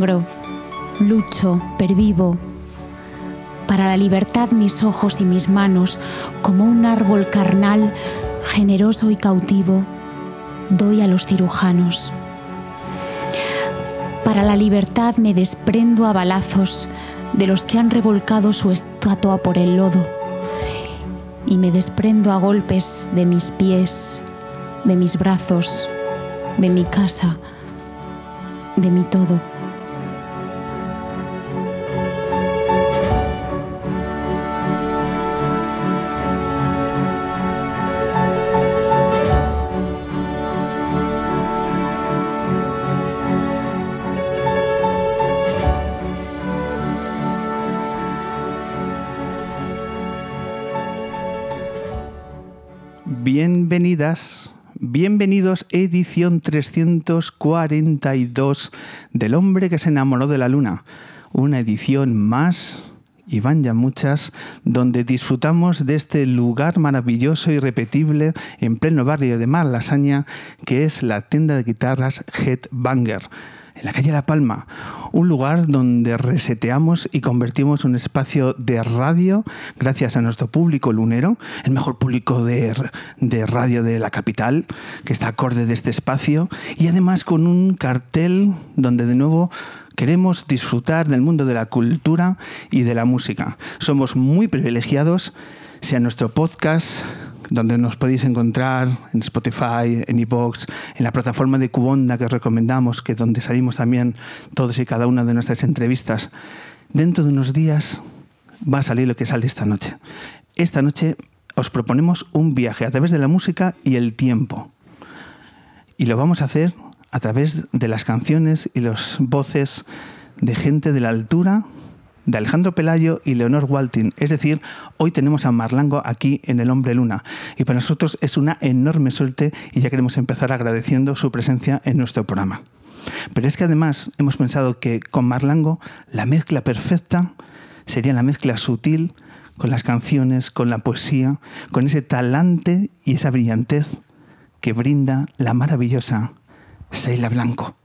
Sangro, lucho, pervivo. Para la libertad mis ojos y mis manos, como un árbol carnal, generoso y cautivo, doy a los cirujanos. Para la libertad me desprendo a balazos de los que han revolcado su estatua por el lodo y me desprendo a golpes de mis pies, de mis brazos, de mi casa, de mi todo. Bienvenidos, edición 342 del hombre que se enamoró de la luna. Una edición más, y van ya muchas, donde disfrutamos de este lugar maravilloso y repetible en pleno barrio de Malasaña, que es la tienda de guitarras Headbanger en la calle La Palma, un lugar donde reseteamos y convertimos un espacio de radio gracias a nuestro público lunero, el mejor público de, radio de la capital, que está acorde de este espacio, y además con un cartel donde de nuevo queremos disfrutar del mundo de la cultura y de la música. Somos muy privilegiados, sea nuestro podcast, donde nos podéis encontrar en Spotify, en iVoox, en la plataforma de Cubonda que os recomendamos, que donde salimos también todos y cada una de nuestras entrevistas. Dentro de unos días va a salir lo que sale esta noche. Esta noche os proponemos un viaje a través de la música y el tiempo. Y lo vamos a hacer a través de las canciones y las voces de gente de la altura de Alejandro Pelayo y Leonor Waltin. Es decir, hoy tenemos a Marlango aquí en El Hombre Luna. Y para nosotros es una enorme suerte y ya queremos empezar agradeciendo su presencia en nuestro programa. Pero es que además hemos pensado que con Marlango la mezcla perfecta sería la mezcla sutil con las canciones, con la poesía, con ese talante y esa brillantez que brinda la maravillosa Seila Blanco.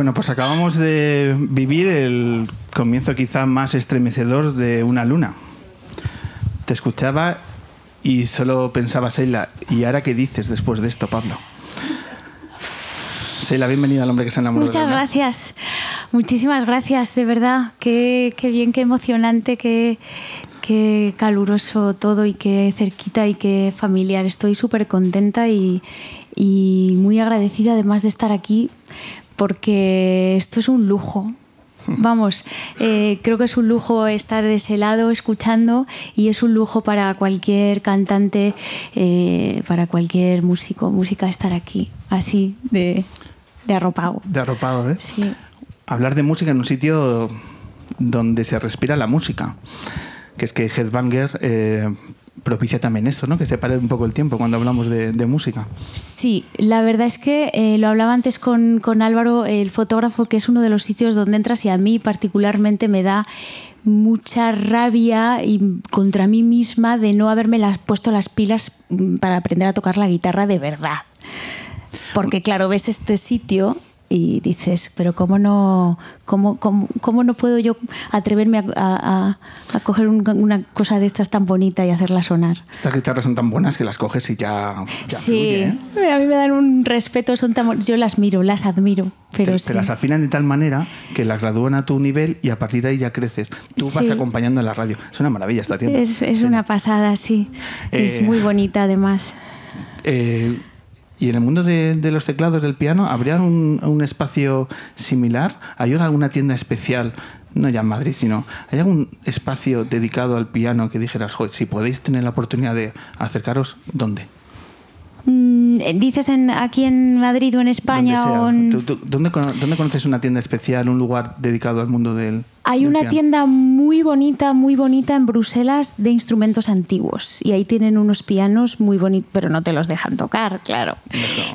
Bueno, pues acabamos de vivir el comienzo quizá más estremecedor de una luna. Te escuchaba y solo pensaba, Seila, ¿y ahora qué dices después de esto, Pablo? Seila, bienvenida al hombre que se enamoró de la Muchas gracias. Muchísimas gracias, de verdad. Qué, qué bien, qué emocionante, qué, qué caluroso todo y qué cerquita y qué familiar. Estoy súper contenta y, y muy agradecida además de estar aquí porque esto es un lujo. Vamos, eh, creo que es un lujo estar de ese lado escuchando y es un lujo para cualquier cantante, eh, para cualquier músico, música estar aquí, así de, de arropado. De arropado, ¿eh? Sí. Hablar de música en un sitio donde se respira la música. Que es que Headbanger, eh, propicia también esto, ¿no? Que se pare un poco el tiempo cuando hablamos de, música. Sí, la verdad es que eh, lo hablaba antes con, con Álvaro, el fotógrafo, que es uno de los sitios donde entras y a mí particularmente me da mucha rabia y contra mí misma de no haberme puesto las pilas mm, para aprender a tocar la guitarra de verdad. Porque claro, ves este sitio y dices, pero ¿cómo no, cómo, cómo, cómo no puedo yo atreverme a, a- a coger un- una cosa de estas tan bonita y hacerla sonar? Estas guitarras son tan buenas que las coges y ya, ya sí, fluye, ¿eh? a mí me dan un respeto, son tan yo las miro, las admiro, pero te, sí. te las afinan de tal manera que las gradúan a tu nivel y a partir de ahí ya creces. Tú vas acompañando en la radio. Es una maravilla esta tienda. es, es Sí. una pasada, sí. es Eh, muy bonita además. Eh, y en el mundo de, los teclados del piano, ¿habría un, un espacio similar? ¿Hay alguna tienda especial? No ya en Madrid, sino ¿hay algún espacio dedicado al piano que dijeras, "Joder, si podéis tener la oportunidad de acercaros, ¿dónde? Mm, ¿Dices en, aquí en Madrid o en España? Donde sea. o en- ¿Tú- tú- ¿Dónde, dónde conoces una tienda especial, un lugar dedicado al mundo del Hay del una piano? tienda muy bonita, muy bonita en Bruselas de instrumentos antiguos y ahí tienen unos pianos muy bonitos, pero no te los dejan tocar, claro.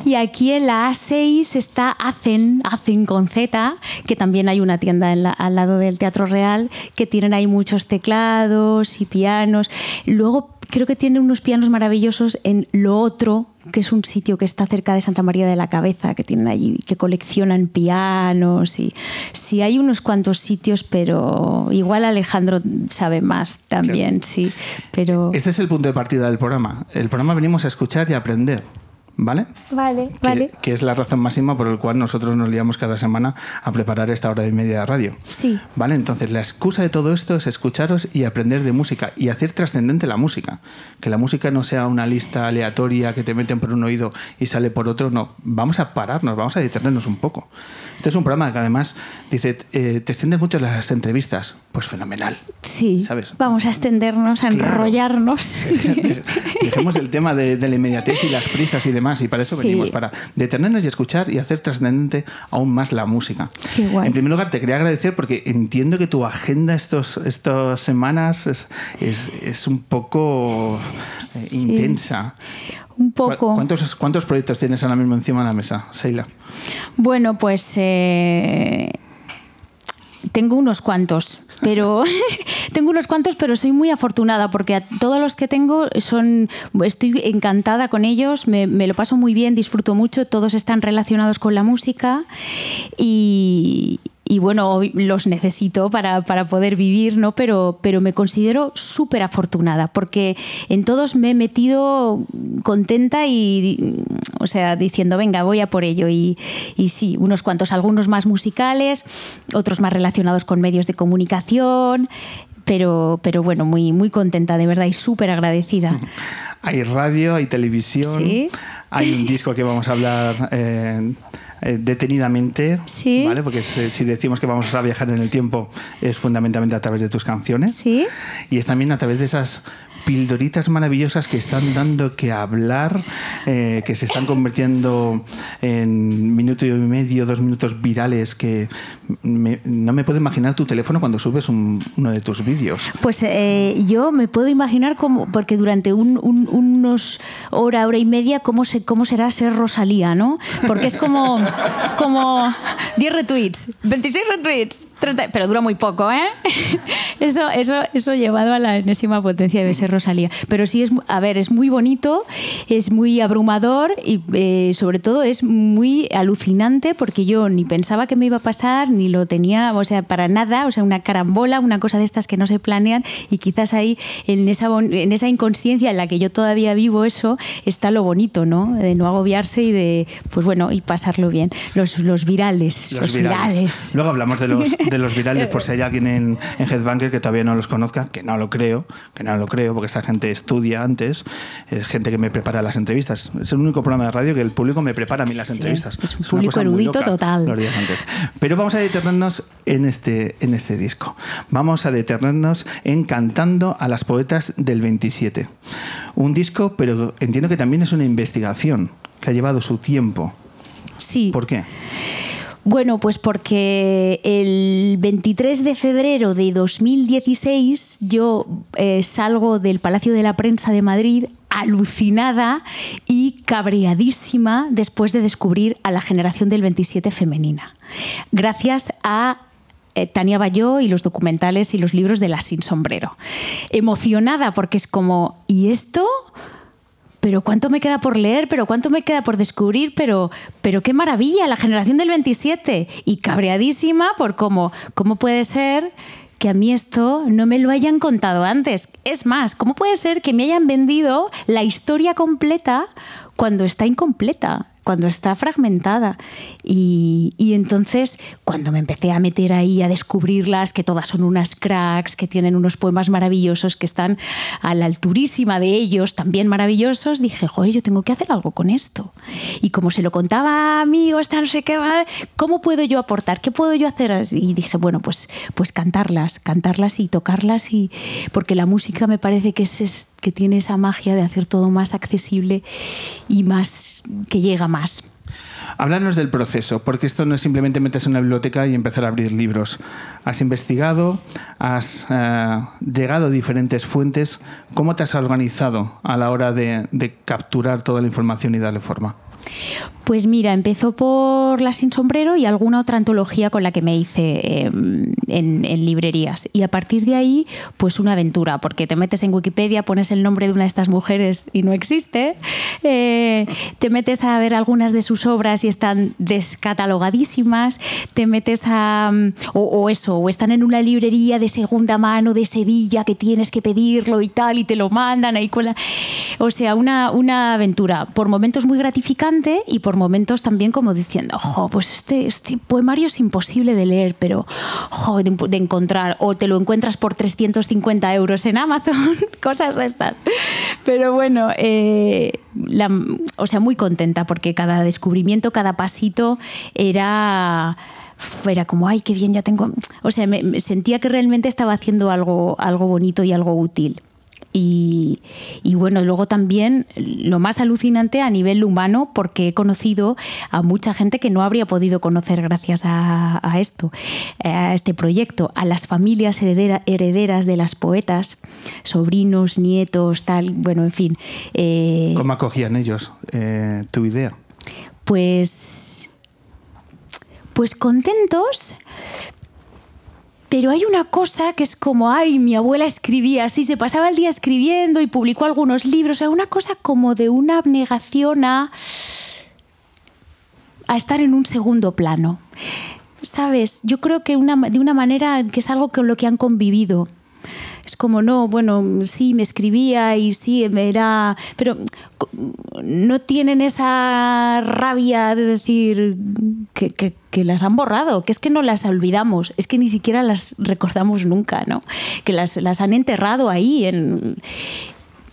Y aquí en la A6 está Acen, Acen con Z, que también hay una tienda en la- al lado del Teatro Real, que tienen ahí muchos teclados y pianos. Luego creo que tienen unos pianos maravillosos en Lo Otro, que es un sitio que está cerca de Santa María de la Cabeza, que tienen allí, que coleccionan pianos y sí hay unos cuantos sitios, pero igual Alejandro sabe más también, sí. Pero Este es el punto de partida del programa. El programa venimos a escuchar y a aprender. ¿Vale? vale, Que- vale. Que, es la razón máxima por la cual nosotros nos liamos cada semana a preparar esta hora y media de radio. Sí. ¿Vale? Entonces, la excusa de todo esto es escucharos y aprender de música y hacer trascendente la música. Que la música no sea una lista aleatoria que te meten por un oído y sale por otro. No, vamos a pararnos, vamos a detenernos un poco. Este es un programa que además dice, eh, te extiendes mucho las entrevistas. Pues fenomenal. Sí, ¿Sabes? vamos a extendernos, a Claro. enrollarnos. Dejemos el tema de, de la inmediatez y las prisas y demás, y para eso Sí. venimos, para detenernos y escuchar y hacer trascendente aún más la música. Qué guay. En primer lugar, te quería agradecer porque entiendo que tu agenda estos, estas semanas es, es- es un poco eh, Sí. intensa. Un ¿Cu- poco. ¿Cuántos, ¿Cuántos proyectos tienes ahora mismo encima de la mesa, Seila? Bueno, pues eh, tengo unos cuantos, pero tengo unos cuantos, pero soy muy afortunada porque a todos los que tengo son, estoy encantada con ellos, me, me lo paso muy bien, disfruto mucho, todos están relacionados con la música y, y bueno, los necesito para, para poder vivir, ¿no? Pero, pero me considero súper afortunada porque en todos me he metido contenta y, o sea, diciendo, venga, voy a por ello. Y, y sí, unos cuantos, algunos más musicales, otros más relacionados con medios de comunicación, pero, pero bueno, muy, muy contenta, de verdad, y súper agradecida. Hay radio, hay televisión, Sí. hay un disco que vamos a hablar eh, eh, detenidamente, Sí. ¿vale? Porque si, si decimos que vamos a viajar en el tiempo es fundamentalmente a través de tus canciones. Sí. Y es también a través de esas pildoritas maravillosas que están dando que hablar, eh, que se están convirtiendo en minuto y medio, dos minutos virales, que me- no me puedo imaginar tu teléfono cuando subes un- uno de tus vídeos. Pues eh, yo me puedo imaginar cómo, porque durante un- un- unos hora, hora y media, cómo, se, cómo será ser Rosalía, ¿no? Porque es como, como 10 retweets, 26 retweets, 30, pero dura muy poco, ¿eh? Eso, eso, eso llevado a la enésima potencia debe ser Rosalía. Pero sí es, a ver, es muy bonito, es muy abrumador y eh, sobre todo es muy alucinante porque yo ni pensaba que me iba a pasar, ni lo tenía, o sea, para nada, o sea, una carambola, una cosa de estas que no se planean y quizás ahí en esa, en esa inconsciencia en la que yo todavía vivo eso está lo bonito, ¿no? De no agobiarse y de, pues bueno, y pasarlo bien. Los, los virales, los, virales. Luego hablamos de los, de los virales, por si hay alguien en, en Headbanker que todavía no los conozca, que no lo creo, que no lo creo, porque esta gente estudia antes, es gente que me prepara las entrevistas. Es el único programa de radio que el público me prepara a mí las Sí, entrevistas. es un público erudito total. los días antes. Pero vamos a detenernos en este, en este disco. Vamos a detenernos en Cantando a las Poetas del 27. Un disco, pero entiendo que también es una investigación que ha llevado su tiempo. Sí. ¿Por qué? Bueno, pues porque el 23 de febrero de 2016 yo eh, salgo del Palacio de la Prensa de Madrid alucinada y cabreadísima después de descubrir a la generación del 27 femenina. Gracias a eh, Tania Bayó y los documentales y los libros de La Sin Sombrero. Emocionada porque es como, ¿y esto? Pero cuánto me queda por leer, pero cuánto me queda por descubrir, pero, pero qué maravilla, la generación del 27. Y cabreadísima por cómo, cómo puede ser que a mí esto no me lo hayan contado antes. Es más, ¿cómo puede ser que me hayan vendido la historia completa cuando está incompleta? Cuando está fragmentada. Y, entonces, cuando me empecé a meter ahí a descubrirlas, que todas son unas cracks, que tienen unos poemas maravillosos, que están a la alturísima de ellos, también maravillosos, dije, joder, yo tengo que hacer algo con esto. Y como se lo contaba a amigos, no sé qué, ¿cómo puedo yo aportar? ¿Qué puedo yo hacer? Y dije, bueno, pues, pues cantarlas, cantarlas y tocarlas, y, porque la música me parece que es que tiene esa magia de hacer todo más accesible y más que llega más. Háblanos del proceso, porque esto no es simplemente meterse en una biblioteca y empezar a abrir libros. Has investigado, has eh, llegado a diferentes fuentes. ¿Cómo te has organizado a la hora de capturar toda la información y darle forma? Pues mira, empezó por La Sin Sombrero y alguna otra antología con la que me hice em, en, librerías. Y a partir de ahí, pues una aventura, porque te metes en Wikipedia, pones el nombre de una de estas mujeres y no existe. Eh, te metes a ver algunas de sus obras y están descatalogadísimas. Te metes a. O, eso, o están en una librería de segunda mano de Sevilla que tienes que pedirlo y tal, y te lo mandan ahí. O sea, una, una aventura. Por momentos muy gratificante y por momentos también como diciendo, ojo, pues este, este, poemario es imposible de leer, pero ojo, de, encontrar, o te lo encuentras por 350 euros en Amazon, cosas de estas. Pero bueno, eh, o sea, muy contenta porque cada descubrimiento, cada pasito era fuera como, ay, qué bien, ya tengo. O sea, me, sentía que realmente estaba haciendo algo, algo bonito y algo útil. Y, bueno, luego también lo más alucinante a nivel humano, porque he conocido a mucha gente que no habría podido conocer gracias a, esto, a este proyecto, a las familias herederas de las poetas, sobrinos, nietos, tal, bueno, en fin. Eh, ¿Cómo acogían ellos eh, tu idea? Pues, pues contentos, pero hay una cosa que es como, ay, mi abuela escribía así, se pasaba el día escribiendo y publicó algunos libros, o sea, una cosa como de una abnegación a, a estar en un segundo plano. ¿Sabes? Yo creo que una, de una manera que es algo con lo que han convivido es como, no, bueno, sí, me escribía y sí, era... Pero no tienen esa rabia de decir que, que, las han borrado, que es que no las olvidamos, es que ni siquiera las recordamos nunca, ¿no? Que las, las han enterrado ahí en,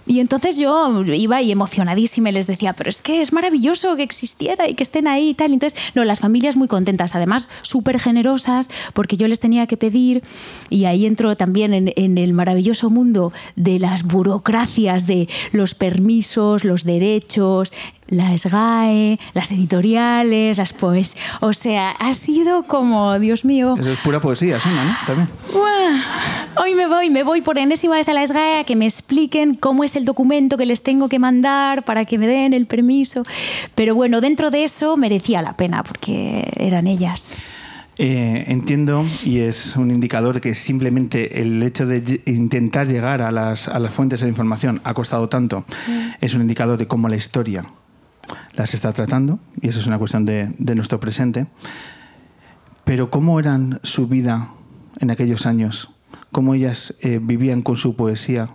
y entonces yo iba y emocionadísima y les decía, pero es que es maravilloso que existiera y que estén ahí y tal. Entonces, no, las familias muy contentas, además súper generosas, porque yo les tenía que pedir, y ahí entro también en, en, el maravilloso mundo de las burocracias, de los permisos, los derechos, la SGAE, las editoriales, las pues, o sea, ha sido como, Dios mío. Eso es pura poesía, suena, ¿no? También. Hoy me voy, me voy por enésima vez a la SGAE a que me expliquen cómo es el documento que les tengo que mandar para que me den el permiso. Pero bueno, dentro de eso merecía la pena porque eran ellas. Eh, entiendo y es un indicador que simplemente el hecho de intentar llegar a las, a las fuentes de información ha costado tanto. Mm. Es un indicador de cómo la historia las está tratando, y eso es una cuestión de, nuestro presente. Pero ¿cómo eran su vida en aquellos años? ¿Cómo ellas eh, vivían con su poesía?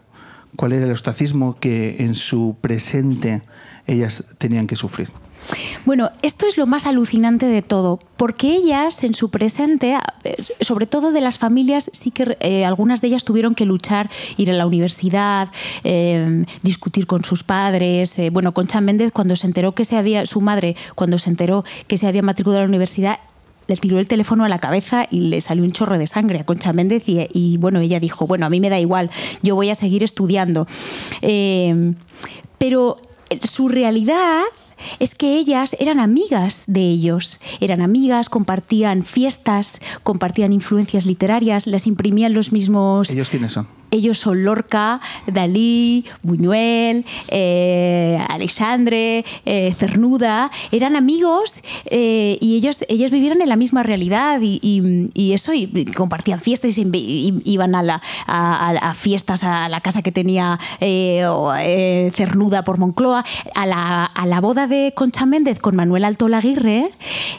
¿Cuál era el ostracismo que en su presente ellas tenían que sufrir? Bueno, esto es lo más alucinante de todo, porque ellas en su presente, sobre todo de las familias, sí que eh, algunas de ellas tuvieron que luchar, ir a la universidad, em, discutir con sus padres. Eh, bueno, Concha Méndez, cuando se enteró que se había, su madre, cuando se enteró que se había matriculado a la universidad, le tiró el teléfono a la cabeza y le salió un chorro de sangre a Concha Méndez y, bueno, ella dijo, bueno, a mí me da igual, yo voy a seguir estudiando. Em, pero su realidad es que ellas eran amigas de ellos. Eran amigas, compartían fiestas, compartían influencias literarias, las imprimían los mismos... ¿Ellos quiénes son? Ellos son Lorca, Dalí, Buñuel, eh, Alexandre, eh, Cernuda. Eran amigos eh, y ellos, ellos vivieron en la misma realidad y, eso, y compartían fiestas y, iban a, la- fiestas a la casa que tenía eh, Cernuda por Moncloa. A la, a la boda de Concha Méndez con Manuel Alto Laguirre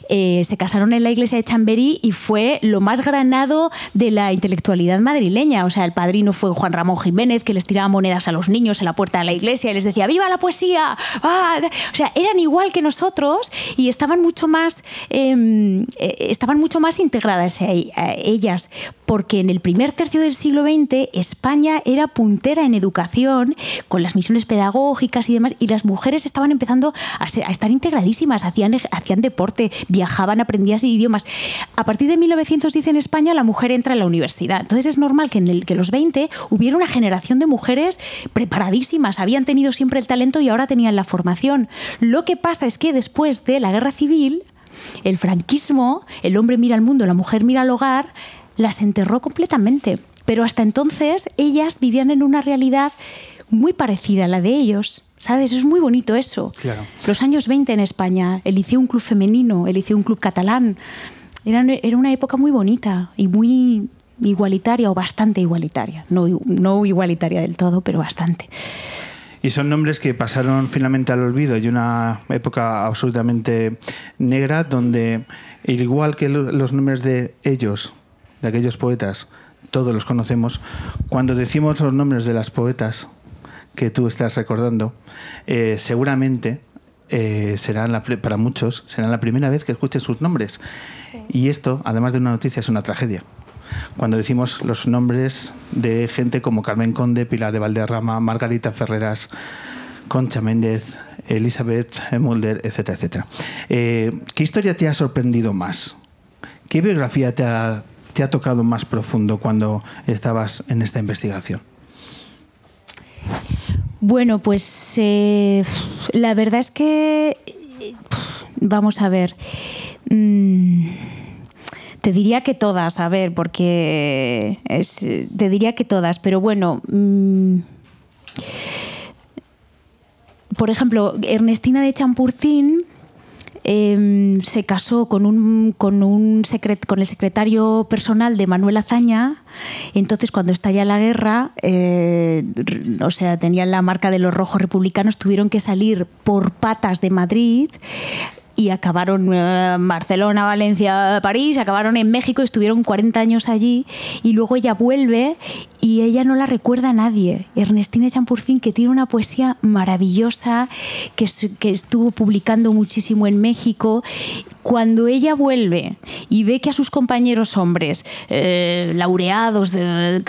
se casaron en la iglesia de Chamberí y fue lo más granado de la intelectualidad madrileña. O sea, el padrino fue Juan Ramón Jiménez, que les tiraba monedas a los niños en la puerta de la iglesia y les decía, ¡viva la poesía! ¡Ah! O sea, eran igual que nosotros y estaban mucho más, eh, eh, estaban mucho más integradas a ellas, porque en el primer tercio del siglo XX España era puntera en educación, con las misiones pedagógicas y demás, y las mujeres estaban empezando a, estar integradísimas, hacían, hacían deporte, viajaban, aprendían idiomas. A partir de 1910 en España la mujer entra en la universidad. Entonces es normal que en el, que los 20 hubiera una generación de mujeres preparadísimas, habían tenido siempre el talento y ahora tenían la formación. Lo que pasa es que después de la guerra civil, el franquismo, el hombre mira al mundo, la mujer mira al hogar, las enterró completamente. Pero hasta entonces ellas vivían en una realidad muy parecida a la de ellos. ¿Sabes? Es muy bonito eso. Claro. Los años 20 en España, el un club femenino, el un club catalán. Era, era una época muy bonita y muy igualitaria o bastante igualitaria. No, no igualitaria del todo, pero bastante. Y son nombres que pasaron finalmente al olvido y una época absolutamente negra donde, igual que lo- los nombres de ellos, de aquellos poetas, todos los conocemos, cuando decimos los nombres de las poetas que tú estás recordando, eh, seguramente eh, serán la, para muchos será la primera vez que escuchen sus nombres. Y esto, además de una noticia, es una tragedia. Cuando decimos los nombres de gente como Carmen Conde, Pilar de Valderrama, Margarita Ferreras, Concha Méndez, Elizabeth Mulder, etcétera, etcétera. Eh, ¿Qué historia te ha sorprendido más? ¿Qué biografía te ha, te ha tocado más profundo cuando estabas en esta investigación? Bueno, pues eh, la verdad es que, eh, vamos a ver, mm, te diría que todas, a ver, porque es- te diría que todas, pero bueno, mm, por ejemplo, Ernestina de Champurcín eh, se casó con, un, con, un secret- con el secretario personal de Manuel Azaña. Entonces, cuando estalla la guerra, eh, o sea, tenían la marca de los rojos republicanos, tuvieron que salir por patas de Madrid y acabaron eh, Barcelona, Valencia, París, acabaron en México, estuvieron 40 años allí y luego ella vuelve y ella no la recuerda a nadie. Ernestina Champurcín, que tiene una poesía maravillosa, que, que estuvo publicando muchísimo en México, cuando ella vuelve y ve que a sus compañeros hombres, eh, laureados de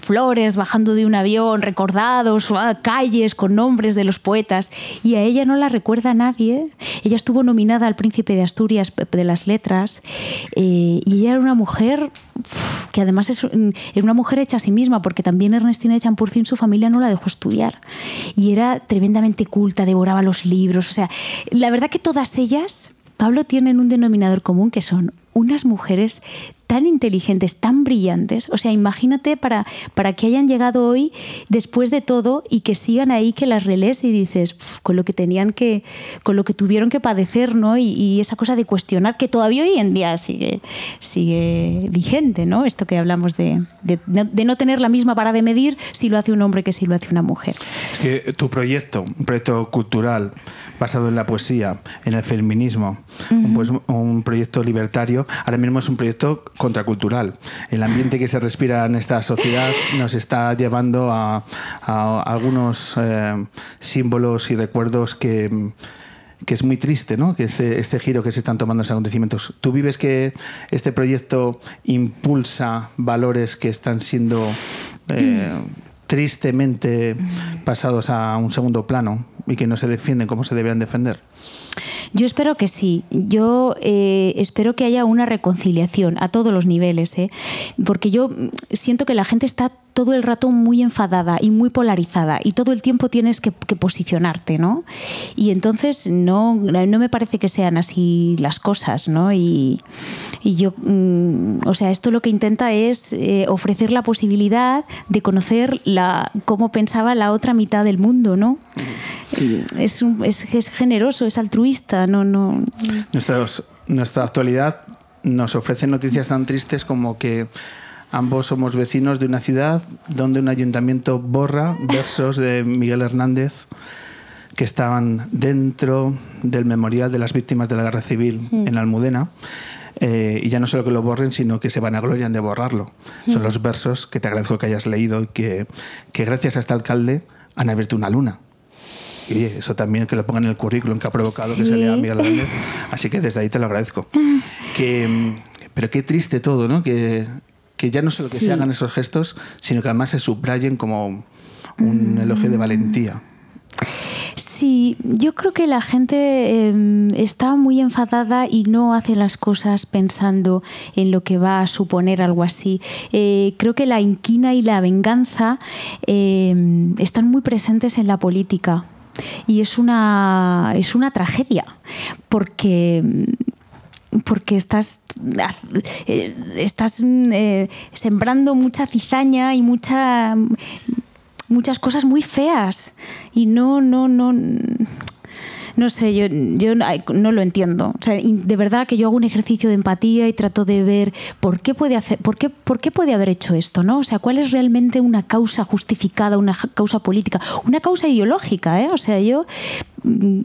flores, bajando de un avión, recordados, ah, calles con nombres de los poetas, y a ella no la recuerda nadie, ella estuvo nominada al Príncipe de Asturias de las Letras, eh, y ella era una mujer que además es era una mujer hecha a sí misma, porque también Ernestina de Champurcín su familia no la dejó estudiar, y era tremendamente culta, devoraba los libros, o sea, la verdad que todas ellas... Pablo tienen un denominador común que son unas mujeres tan inteligentes, tan brillantes. O sea, imagínate para, para que hayan llegado hoy después de todo y que sigan ahí, que las relés y dices, "Pf, con lo que tenían que, con lo que tuvieron que padecer, ¿no? Y, y esa cosa de cuestionar que todavía hoy en día sigue, sigue vigente, ¿no? Esto que hablamos de, de, de no tener la misma vara de medir si lo hace un hombre que si lo hace una mujer. Es que tu proyecto, un proyecto cultural basado en la poesía, en el feminismo, un, pues, un proyecto libertario, ahora mismo es un proyecto contracultural. El ambiente que se respira en esta sociedad nos está llevando a, a algunos eh, símbolos y recuerdos que que es muy triste, ¿no? Que este, este giro que se están tomando los acontecimientos. ¿Tú vives que este proyecto impulsa valores que están siendo eh, tristemente pasados a un segundo plano y que no se defienden como se deberían defender? Yo espero que sí. Yo eh, espero que haya una reconciliación a todos los niveles, ¿eh? porque yo siento que la gente está todo el rato muy enfadada y muy polarizada y todo el tiempo tienes que, posicionarte, ¿no? Y entonces no, no me parece que sean así las cosas, ¿no? Y, yo, mm, o sea, esto lo que intenta es eh, ofrecer la posibilidad de conocer la, cómo pensaba la otra mitad del mundo, ¿no? Es, es, generoso, es altruista, no, no. nuestra actualidad nos ofrece noticias tan tristes como que Ambos somos vecinos de una ciudad donde un ayuntamiento borra versos de Miguel Hernández que estaban dentro del memorial de las víctimas de la guerra civil mm. en Almudena. Eh, y ya no solo que lo borren, sino que se van a glorian de borrarlo. Son mm. los versos que te agradezco que hayas leído y que, que gracias a este alcalde han abierto una luna. Y eso también que lo pongan en el currículum que ha provocado que se lea Miguel Hernández. Así que desde ahí te lo agradezco. Que, pero qué triste todo, ¿no? Que, que ya no solo que se hagan esos gestos, sino que además se subrayen como un mm. elogio de valentía. Sí, yo creo que la gente em, está muy enfadada y no hace las cosas pensando en lo que va a suponer algo así. Eh, creo que la inquina y la venganza em, están muy presentes en la política y es una, es una tragedia porque porque estás, estás eh, sembrando mucha cizaña y mucha, muchas cosas muy feas. Y no, no, no. No sé, yo, yo no lo entiendo. de verdad que yo hago un ejercicio de empatía y trato de ver por qué puede hacer, por qué, por qué puede haber hecho esto, ¿no? O sea, cuál es realmente una causa justificada, una causa política, una causa ideológica, ¿eh? O sea, yo mm,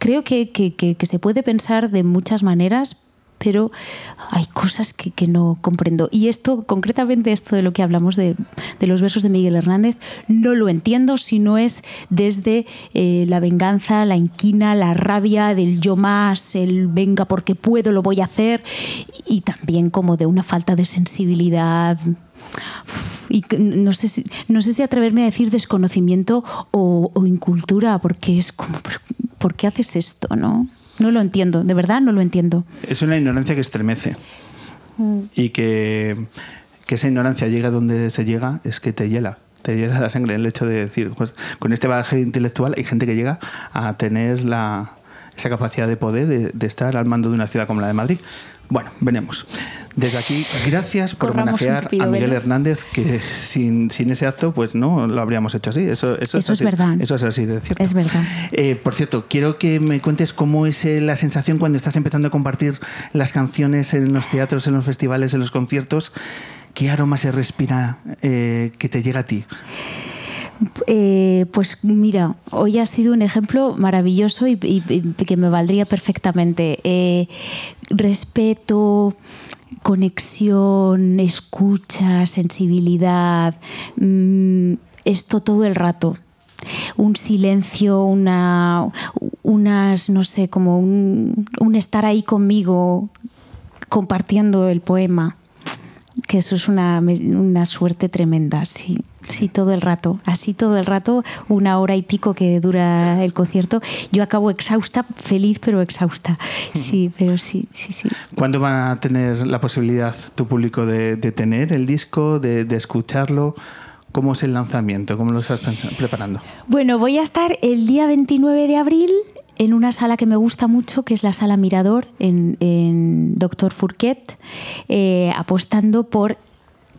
creo que, se puede pensar de muchas maneras, pero hay cosas que, no comprendo. Y esto, concretamente esto de lo que hablamos de, los versos de Miguel Hernández, no lo entiendo si no es desde eh, la venganza, la inquina, la rabia del yo más, el venga porque puedo, lo voy a hacer, y también como de una falta de sensibilidad y no sé, si, no sé si atreverme a decir desconocimiento o, o incultura, porque es como, ¿por qué haces esto? ¿no? No lo entiendo, de verdad no lo entiendo. Es una ignorancia que estremece mm. y que, que esa ignorancia llega donde se llega es que te hiela te hiela la sangre el hecho de decir, pues, con este bagaje intelectual hay gente que llega a tener la, esa capacidad de poder de, de, estar al mando de una ciudad como la de Madrid. Bueno, venemos. Desde aquí, gracias por homenajear a Miguel Hernández, que sin, ese acto, pues no lo habríamos hecho así. Eso, eso, es, verdad. Eso es así de cierto. Es verdad. Eh, por cierto, quiero que me cuentes cómo es eh, la sensación cuando estás empezando a compartir las canciones en los teatros, en los festivales, en los conciertos. ¿Qué aroma se respira eh, que te llega a ti? Pues mira, hoy ha sido un ejemplo maravilloso y, que me valdría perfectamente. respeto, conexión, escucha, sensibilidad, mm, esto todo el rato. Un silencio, una, unas, no sé, como un, estar ahí conmigo compartiendo el poema, que eso es una, una suerte tremenda, sí. Sí, todo el rato. Así todo el rato, una hora y pico que dura el concierto. Yo acabo exhausta, feliz pero exhausta. Sí, pero sí, sí, sí. ¿Cuándo van a tener la posibilidad tu público de, tener el disco, de, escucharlo? ¿Cómo es el lanzamiento? ¿Cómo lo estás preparando? Bueno, voy a estar el día 29 de abril en una sala que me gusta mucho, que es la sala Mirador en, Doctor Fourquet, eh, apostando por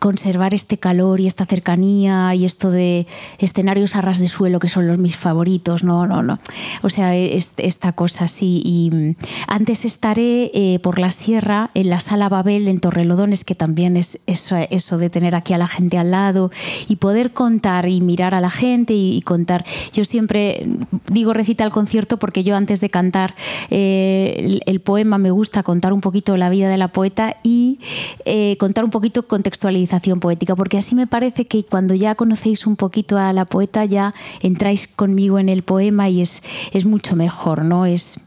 conservar este calor y esta cercanía y esto de escenarios a ras de suelo que son los mis favoritos, no, no, no. O sea, esta cosa así. Y mm, antes estaré eh, por la sierra en la sala Babel en Torrelodones, que también es eso, eso, de tener aquí a la gente al lado y poder contar y mirar a la gente y, contar. Yo siempre digo recita el concierto porque yo antes de cantar eh, el, poema me gusta contar un poquito la vida de la poeta y eh, contar un poquito contextualizar poética, porque así me parece que cuando ya conocéis un poquito a la poeta ya entráis conmigo en el poema y es, es mucho mejor, ¿no? Es,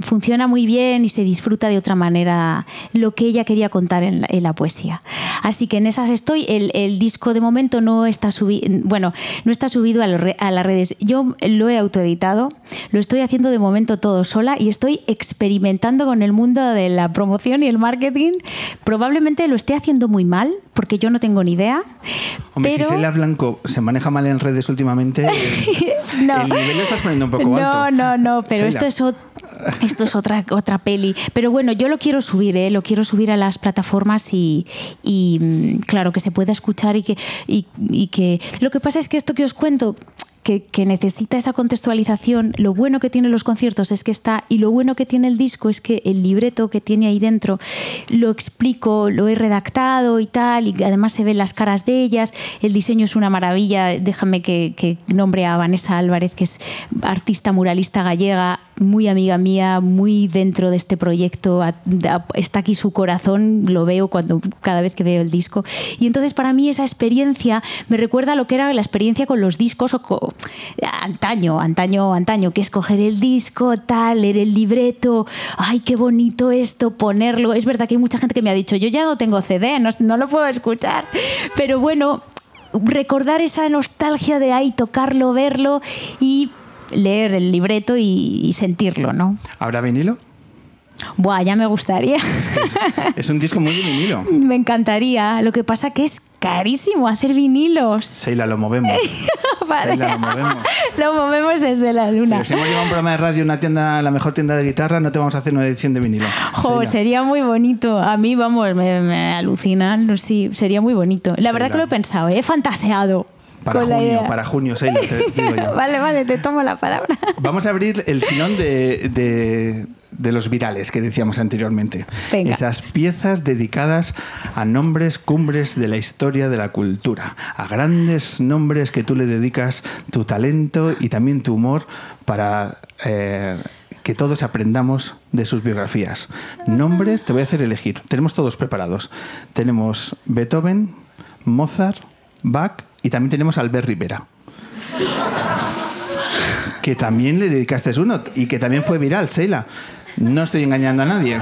funciona muy bien y se disfruta de otra manera lo que ella quería contar en la, en la poesía. Así que en esas estoy. El, el disco de momento no está subido, bueno, no está subido a, re- a las redes. Yo lo he autoeditado, lo estoy haciendo de momento todo sola y estoy experimentando con el mundo de la promoción y el marketing. Probablemente lo esté haciendo muy mal porque yo no tengo ni idea. Hombre, pero... si Celia Blanco se maneja mal en redes últimamente, No. el nivel lo estás poniendo un poco no, alto. No, no, pero Sheila. esto es, ot- esto es otra, otra peli. Pero bueno, yo lo quiero subir, ¿eh? lo quiero subir a las plataformas y, mm, claro, que se pueda escuchar y que, y que... Lo que pasa es que esto que os cuento... Que, que necesita esa contextualización. Lo bueno que tienen los conciertos es que está, y lo bueno que tiene el disco es que el libreto que tiene ahí dentro lo explico, lo he redactado y tal, y además se ven las caras de ellas. El diseño es una maravilla. Déjame que, que nombre a Vanessa Álvarez, que es artista muralista gallega, muy amiga mía, muy dentro de este proyecto. Está aquí su corazón, lo veo cuando cada vez que veo el disco. Y entonces para mí esa experiencia me recuerda a lo que era la experiencia con los discos o co- antaño, antaño, antaño, que es coger el disco, tal, leer el libreto, ay, qué bonito esto, ponerlo. Es verdad que hay mucha gente que me ha dicho, yo ya no tengo CD, no, lo puedo escuchar. Pero bueno, recordar esa nostalgia de ahí, tocarlo, verlo y leer el libreto y, y sentirlo, ¿no? ¿Habrá vinilo? Buah, ya me gustaría. Es un disco muy de vinilo. me encantaría. Lo que pasa que es carísimo hacer vinilos. Seila, lo movemos. Vale. Seila, lo movemos. Lo movemos desde la luna. Pero si hemos llevado un programa de radio, una tienda, la mejor tienda de guitarra, no te vamos a hacer una edición de vinilo. Jo, Seila. sería muy bonito. A mí, vamos, me, me alucinan. Sí, sería muy bonito. La verdad que lo he pensado, ¿eh? he fantaseado. Para con junio, para junio, Seila, te digo yo. vale, vale, te tomo la palabra. Vamos a abrir el filón de, de- de los virales que decíamos anteriormente. Venga. Esas piezas dedicadas a nombres cumbres de la historia de la cultura, a grandes nombres que tú le dedicas tu talento y también tu humor para eh, que todos aprendamos de sus biografías. Nombres, te voy a hacer elegir. Tenemos todos preparados. Tenemos Beethoven, Mozart, Bach y también tenemos Albert Rivera que también le dedicaste uno y que también fue viral, Sheila. No estoy engañando a nadie.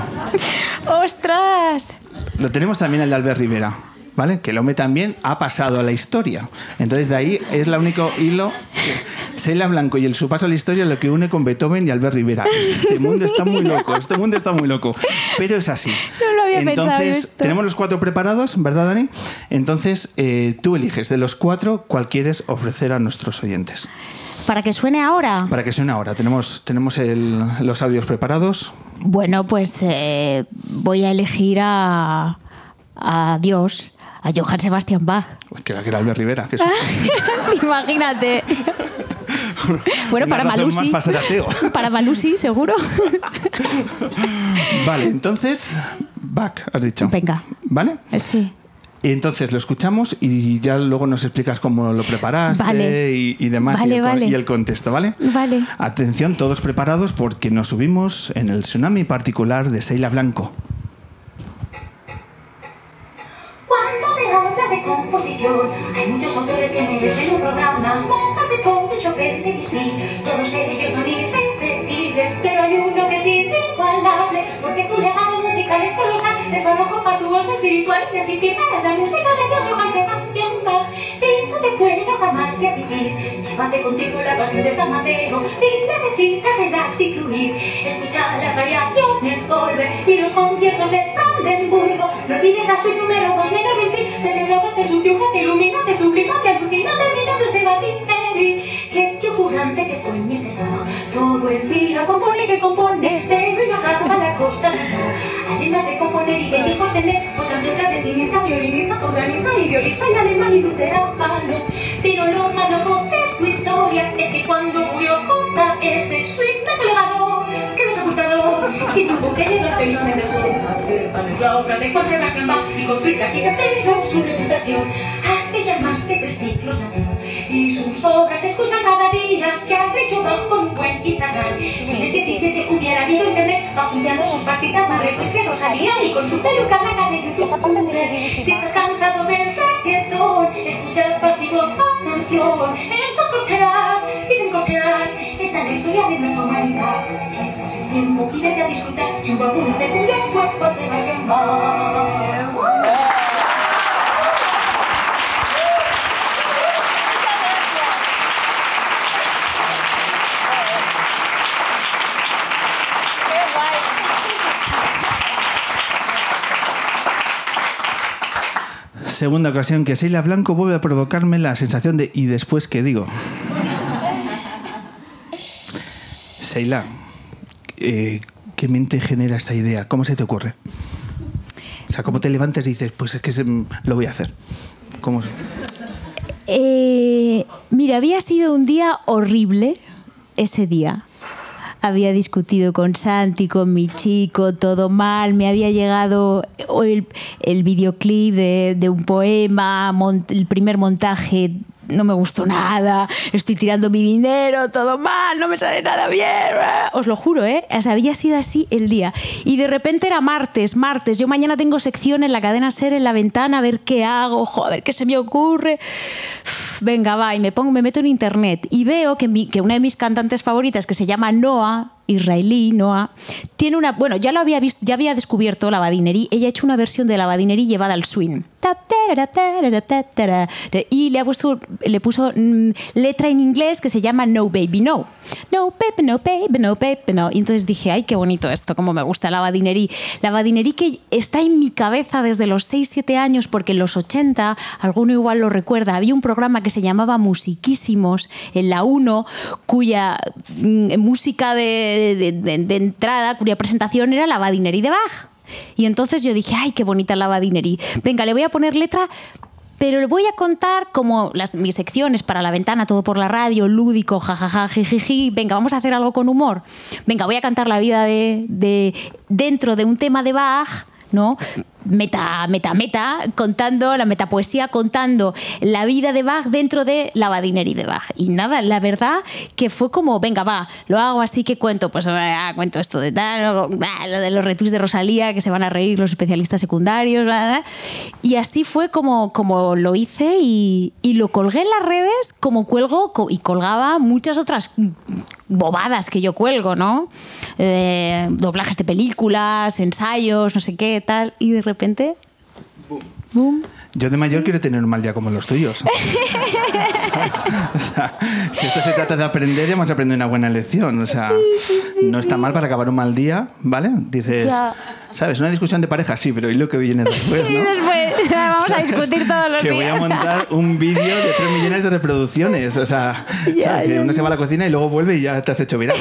¡Ostras! Lo tenemos también el de Albert Rivera, ¿vale? Que el hombre también ha pasado a la historia. Entonces de ahí es el único hilo. que Blanco y el su paso a la historia lo que une con Beethoven y Albert Rivera. Este mundo está muy loco, este mundo está muy loco. Pero es así. No lo había Entonces, pensado esto. tenemos los cuatro preparados, ¿verdad, Dani? Entonces, eh, tú eliges de los cuatro cuál quieres ofrecer a nuestros oyentes. Para que suene ahora. Para que suene ahora, tenemos, tenemos el- los audios preparados. Bueno, pues eh, voy a elegir a, a Dios, a Johann Sebastian Bach. Que era, que era Albert Rivera. susto. Imagínate. bueno, Una para más sí. para. Para Malú sí, seguro. Vale, entonces, Bach, has dicho. Venga. ¿Vale? Sí. Y entonces lo escuchamos y ya luego nos explicas cómo lo preparaste Vale. y, y demás Vale, y, el, vale. y el contexto, ¿vale? Vale. Atención, todos preparados porque nos subimos en el tsunami particular de Seila Blanco. Cuando se habla de composición, hay muchos autores que merecen un programa. Mozart, Beethoven, Chopin, Debussy, todos ellos son irrepetibles, pero hay uno que es inigualable, porque su legado musical es colosal, es barroco, fastuoso, espiritual, descriptiva es la música de Dios Johann Sebastian Bach. Si tú te fueras a Marte a vivir, llévate contigo la pasión de San Mateo, si necesitas relax y fluir, escucha las variaciones Goldberg y los conciertos de Brandenburgo, no olvides la suite número 2 menor en sí, que te graba, te subyuga, te ilumina, te sublima, te alucina, termina tu de Qué tío currante que fue Mr. Bach, todo el día compone que compone, pero no acaba la cosa. Además de componer y hijos tener, fue cantor, clavecinista, violinista, organista y violista y alemán y luterano. Pero lo más loco de su historia es que cuando murió J.S. su inmenso legado quedó sepultado y tuvo que llegar felizmente sol. La obra de Juan Sebastián Bach y construir así de pero su reputación ya más de tres siglos nació y sus obras se escuchan cada día que ha hecho Bach con un buen Instagram. Si en el 17 hubiera habido internet, Bach tuiteando sus partidas más retweets que Rosalía y con su peluca de YouTube. Si estás cansado del reggaetón, escucha y Bach canción en sus cocheras y sin cocheras. Esta es la historia de nuestra humanidad. Que nos tiempo vete a disfrutar. Chupa un petu y después pues se va a quemar. Segunda ocasión que Seila Blanco vuelve a provocarme la sensación de ¿y después qué digo? Seila, eh, ¿qué mente genera esta idea? ¿Cómo se te ocurre? O sea, ¿cómo te levantas y dices, pues es que lo voy a hacer? ¿Cómo Eh, mira, había sido un día horrible ese día. Había discutido con Santi, con mi chico, todo mal. Me había llegado el, el videoclip de, de un poema, el primer montaje no me gustó nada, estoy tirando mi dinero, todo mal, no me sale nada bien. Os lo juro, ¿eh? O había sido así el día. Y de repente era martes, martes. Yo mañana tengo sección en la cadena Ser en la ventana, a ver qué hago, jo, a ver qué se me ocurre. Venga, va, y me pongo, me meto en internet y veo que, que una de mis cantantes favoritas, que se llama Noah, israelí, Noah, tiene una. Bueno, ya lo había visto, ya había descubierto la badinerí. Ella ha hecho una versión de la badinerí llevada al swing. Y le ha puesto, le puso mm, letra en inglés que se llama No Baby No. No baby, no baby, no baby, no. Entonces dije, ay, qué bonito esto, cómo me gusta la badinerí. La badinerí que está en mi cabeza desde los 6, 7 años, porque en los 80, alguno igual lo recuerda, había un programa que se llamaba Musiquísimos en la 1, cuya mm, música de, de- entrada, cuya presentación era la badinerí de Bach. Y entonces yo dije, ay, qué bonita la badinerí. Venga, le voy a poner letra pero le voy a contar como las, mis secciones para la ventana, todo por la radio, lúdico, jajaja, jijiji. Venga, vamos a hacer algo con humor. Venga, voy a cantar la vida de- dentro de un tema de Bach, ¿no? Meta, meta, meta, contando la metapoesía, contando la vida de Bach dentro de la badinería de Bach. Y nada, la verdad que fue como, venga, va, lo hago así que cuento, pues ah, cuento esto de tal, ah, lo de los retweets de Rosalía, que se van a reír los especialistas secundarios, ah, y así fue como, como lo hice y, lo colgué en las redes como cuelgo y colgaba muchas otras bobadas que yo cuelgo, ¿no? Eh, doblajes de películas, ensayos, no sé qué, tal, y de repente... Boom. Yo de mayor quiero tener un mal día como los tuyos. O sea, si esto se trata de aprender, ya hemos aprendido una buena lección. O sea, no está mal para acabar un mal día, ¿vale? Dices, Ya. ¿sabes? Una discusión de pareja, sí, pero ¿y lo que viene después, no? después vamos a discutir todos los que días. voy a montar un vídeo de 3 millones de reproducciones. O sea, Ya, ¿sabes? que ya, uno se va a la cocina y luego vuelve y ya te has hecho viral.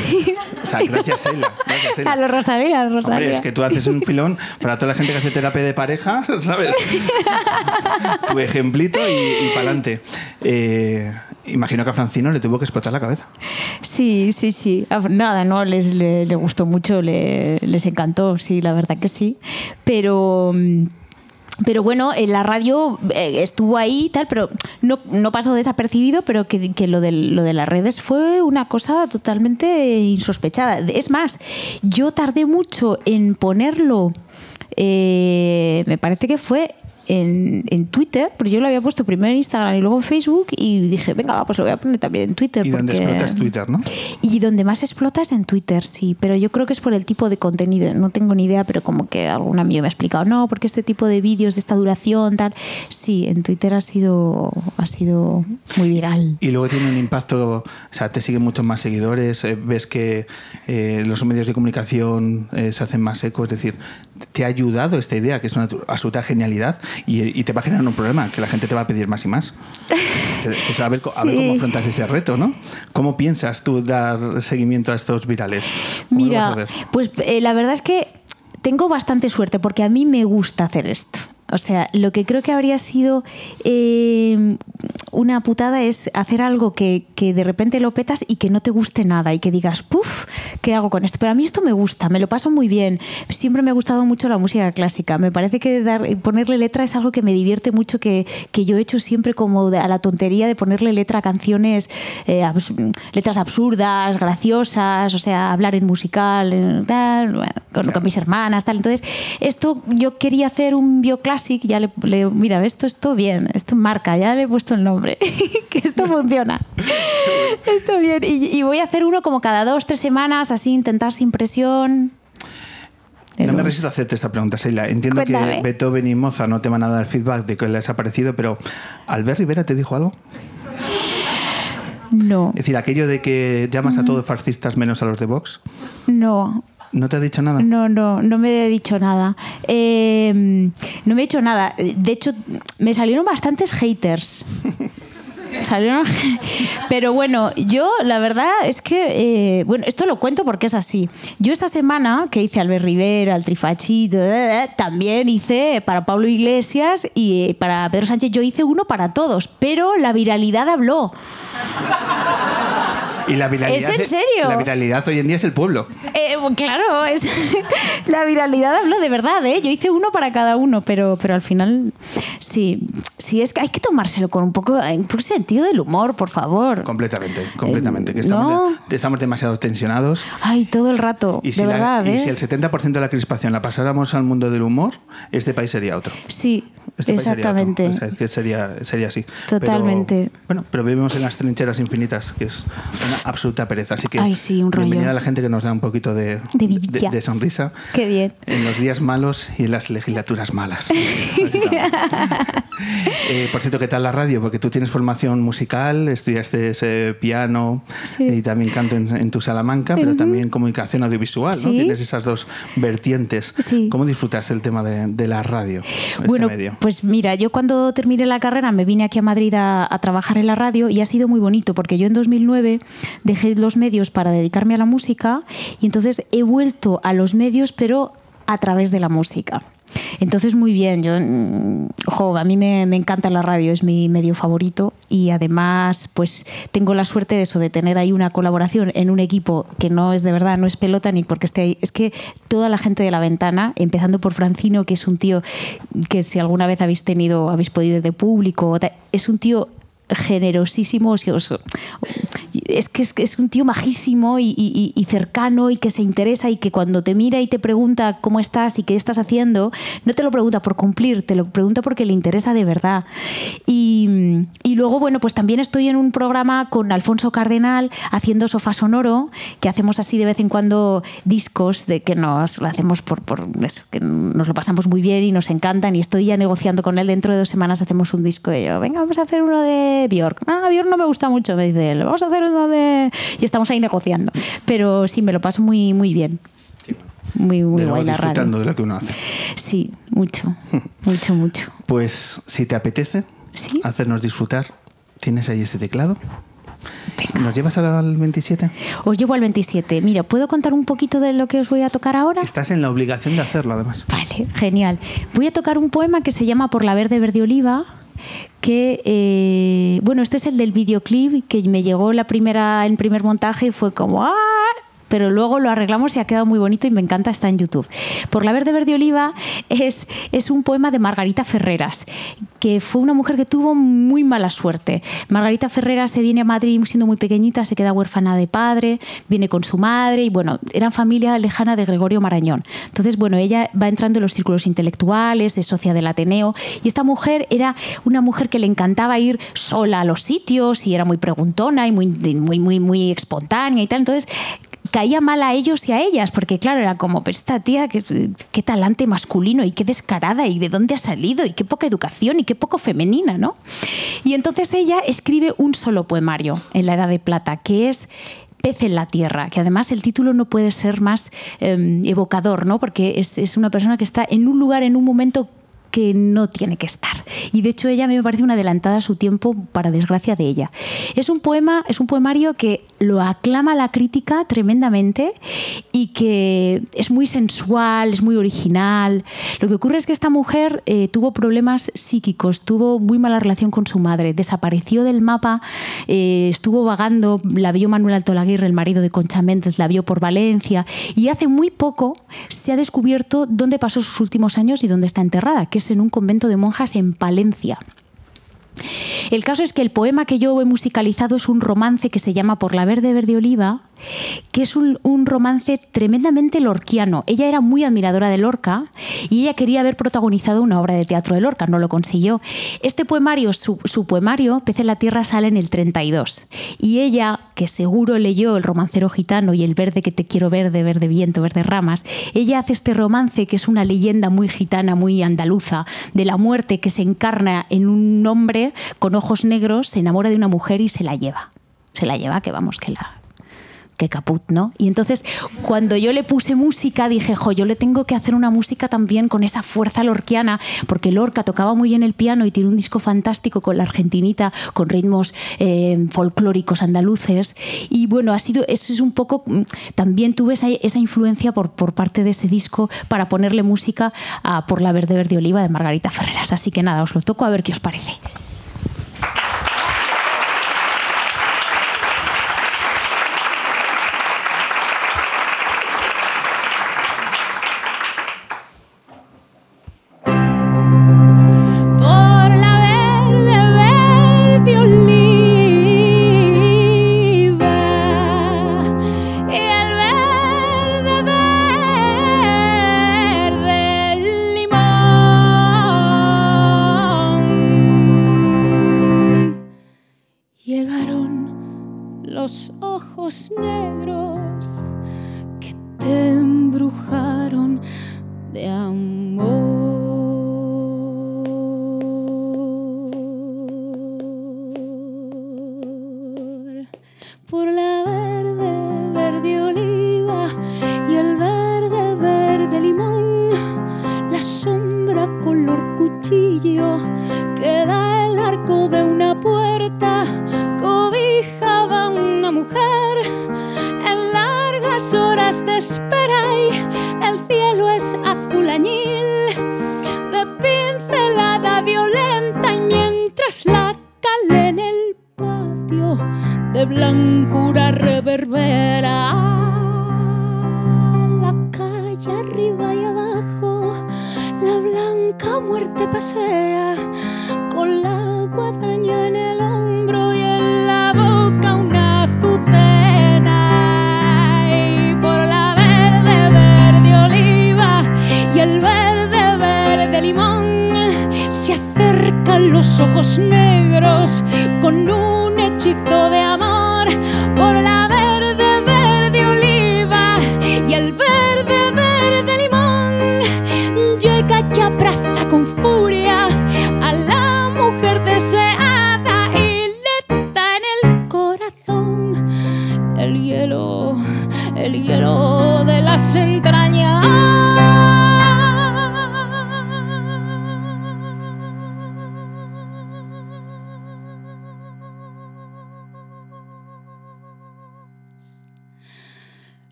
O sea, gracias, Sheila. Gracias, Sheila. A los Rosalía, a Rosalía. Hombre, es que tú haces un filón para toda la gente que hace terapia de pareja, ¿sabes? tu ejemplito y, para adelante. imagino que a Francino le tuvo que explotar la cabeza. Sí, sí, sí. Nada, no, les, le, le gustó mucho, le- les encantó, sí, la verdad que sí. Pero. mm, Pero bueno, en la radio eh, estuvo ahí y tal, pero no, no pasó desapercibido, pero que, que lo, de, lo de las redes fue una cosa totalmente insospechada. Es más, yo tardé mucho en ponerlo, eh, me parece que fue en, en Twitter, porque yo lo había puesto primero en Instagram y luego en Facebook y dije, venga, va, pues lo voy a poner también en Twitter. Y donde porque- explotas Twitter, ¿no? y donde más explota es en Twitter, sí, pero yo creo que es por el tipo de contenido. No tengo ni idea, pero como que algún amigo me ha explicado, no, porque este tipo de vídeos de esta duración, tal. Sí, en Twitter ha sido, ha sido muy viral. Y luego tiene un impacto, o sea, te siguen muchos más seguidores, eh, ves que eh, los medios de comunicación eh, se hacen más eco, es decir, te ha ayudado esta idea, que es una absoluta genialidad, y, y te va a generar un problema, que la gente te va a pedir más y más. A, ver, co- a ver cómo Sí. afrontas ese reto, ¿no? ¿Cómo piensas tú dar seguimiento a estos virales? ¿Cómo lo vas a Mira, pues eh, la verdad es que tengo bastante suerte porque a mí me gusta hacer esto. O sea, lo que creo que habría sido eh, una putada es hacer algo que, que de repente lo petas y que no te guste nada y que digas, puff, ¿qué hago con esto? Pero a mí esto me gusta, me lo paso muy bien. Siempre me ha gustado mucho la música clásica. Me parece que dar, ponerle letra es algo que me divierte mucho, que, que yo he hecho siempre como a la tontería de ponerle letra a canciones, eh, abs- letras absurdas, graciosas, o sea, hablar en musical, tal, bueno, con, con mis hermanas, tal. Entonces, esto yo quería hacer un bioclásico, ya le, le- mira, esto, esto bien, esto marca, ya le he puesto el nombre, que esto funciona. Está bien. Y, y voy a hacer uno como cada dos, tres semanas, así, intentar sin presión. No me resisto a hacerte esta pregunta, Sheila. Entiendo Cuéntame. que Beethoven y Mozart no te van a dar feedback de que les ha parecido, pero ¿Albert Rivera te dijo algo? No, Es decir, aquello de que llamas a todos fascistas menos a los de Vox, no, ¿no te ha dicho nada? No, no, no me he dicho nada. Eh, no me he dicho nada. De hecho, me salieron bastantes haters. Salieron, pero bueno, yo la verdad es que, eh, bueno, esto lo cuento porque es así. Yo esa semana que hice Albert Rivera, el Trifachito, eh, también hice para Pablo Iglesias y eh, para Pedro Sánchez yo hice uno para todos, pero la viralidad habló. Y la viralidad, ¿Es en serio? La viralidad hoy en día es el pueblo. Eh, claro, es la viralidad habló de verdad, ¿eh? Yo hice uno para cada uno, pero, pero al final sí, sí es que hay que tomárselo con un poco, un poco sentido del humor, por favor. Completamente, completamente. Que estamos, no. de- estamos demasiado tensionados. Ay, todo el rato, Y si, de la- verdad, y ¿eh? si el 70% de la crispación la pasáramos al mundo del humor, este país sería otro. Sí, Este país sería otro. exactamente. O sea, que sería, sería así. Totalmente. Pero, bueno, pero vivimos en las trincheras infinitas, que es una absoluta pereza. Así que Ay, sí, un rollo. bienvenida a la gente que nos da un poquito de, De vidilla. de sonrisa Qué bien. en los días malos y en las legislaturas malas. Eh, por cierto, ¿qué tal la radio? Porque tú tienes formación musical, estudiaste ese piano Sí. y también canto en, en tu Salamanca, pero también comunicación audiovisual, ¿no? Tienes esas dos vertientes. Sí. ¿Cómo disfrutas el tema de, de la radio? este Bueno, medio? pues mira, yo cuando terminé la carrera me vine aquí a Madrid a, a trabajar en la radio y ha sido muy bonito porque yo en 2009 dejé los medios para dedicarme a la música y entonces he vuelto a los medios pero a través de la música. Entonces, muy bien, yo, mm, jo, a mí me, me encanta la radio, es mi medio favorito y además, pues tengo la suerte de eso, de tener ahí una colaboración en un equipo que no es de verdad, no es pelota ni porque esté ahí, es que toda la gente de la ventana, empezando por Francino, que es un tío que si alguna vez habéis tenido, habéis podido ir de público, es un tío generosísimo, es que es, un tío majísimo y, cercano y que se interesa y que cuando te mira y te pregunta cómo estás y qué estás haciendo, no te lo pregunta por cumplir, te lo pregunta porque le interesa de verdad. Y, y luego, bueno, pues también estoy en un programa con Alfonso Cardenal haciendo sofá sonoro, que hacemos así de vez en cuando discos de que nos lo hacemos por, por eso, que nos lo pasamos muy bien y nos encantan y estoy ya negociando con él, dentro de dos semanas hacemos un disco y yo, venga, vamos a hacer uno de Bjork. Ah, Bjork no me gusta mucho, me dice él, vamos a hacer uno de... Y estamos ahí negociando. Pero sí, me lo paso muy, muy bien. Muy, muy de guay la disfrutando radio. de lo que uno hace. Sí, mucho, mucho, mucho. Pues si te apetece Sí. hacernos disfrutar, ¿tienes ahí ese teclado? ¿Nos llevas al 27? Os llevo al 27. Mira, ¿puedo contar un poquito de lo que os voy a tocar ahora? Estás en la obligación de hacerlo, además. Vale, genial. Voy a tocar un poema que se llama Por la verde verde oliva, que, eh, bueno, este es el del videoclip, que me llegó la primera, en primer montaje y fue como, ¡ah! Pero luego lo arreglamos y ha quedado muy bonito y me encanta, está en YouTube. Por la verde verde oliva es, es un poema de Margarita Ferreras, que fue una mujer que tuvo muy mala suerte. Margarita Ferreras se viene a Madrid siendo muy pequeñita, se queda huérfana de padre, viene con su madre y bueno, eran familia lejana de Gregorio Marañón. Entonces, bueno, ella va entrando en los círculos intelectuales, es socia del Ateneo y esta mujer era una mujer que le encantaba ir sola a los sitios y era muy preguntona y muy, muy, muy, muy espontánea y tal. Entonces, caía mal a ellos y a ellas, porque claro, era como, esta tía, qué, talante masculino y qué descarada y de dónde ha salido y qué poca educación y qué poco femenina, ¿no? Y entonces ella escribe un solo poemario en la Edad de Plata, que es Pez en la Tierra, que además el título no puede ser más eh, evocador, ¿no? Porque es, es una persona que está en un lugar, en un momento que no tiene que estar. Y de hecho ella me parece una adelantada a su tiempo para desgracia de ella. Es un poema, es un poemario que lo aclama la crítica tremendamente y que es muy sensual, es muy original. Lo que ocurre es que esta mujer eh, tuvo problemas psíquicos, tuvo muy mala relación con su madre, desapareció del mapa, eh, estuvo vagando, la vio Manuel Alto Laguirre, el marido de Concha Méndez, la vio por Valencia y hace muy poco se ha descubierto dónde pasó sus últimos años y dónde está enterrada, que es en un convento de monjas en Palencia. El caso es que el poema que yo he musicalizado es un romance que se llama Por la verde verde oliva, que es un, romance tremendamente lorquiano. Ella era muy admiradora de Lorca y ella quería haber protagonizado una obra de teatro de Lorca, no lo consiguió. Este poemario, su, su poemario, Pez en la Tierra, sale en el 32 y ella, que seguro leyó El romancero gitano y El verde que te quiero verde, verde viento, verde ramas, ella hace este romance que es una leyenda muy gitana, muy andaluza, de la muerte que se encarna en un hombre con ojos negros, se enamora de una mujer y se la lleva. Se la lleva, que vamos, que la, caput, ¿no? Y entonces, cuando yo le puse música, dije, jo, yo le tengo que hacer una música también con esa fuerza lorquiana, porque Lorca tocaba muy bien el piano y tiene un disco fantástico con la argentinita, con ritmos eh, folclóricos andaluces. Y bueno, ha sido, eso es un poco, mm, también tuve esa, esa influencia por, por parte de ese disco para ponerle música a Por la Verde Verde Oliva de Margarita Ferreras. Así que nada, os lo toco a ver qué os parece.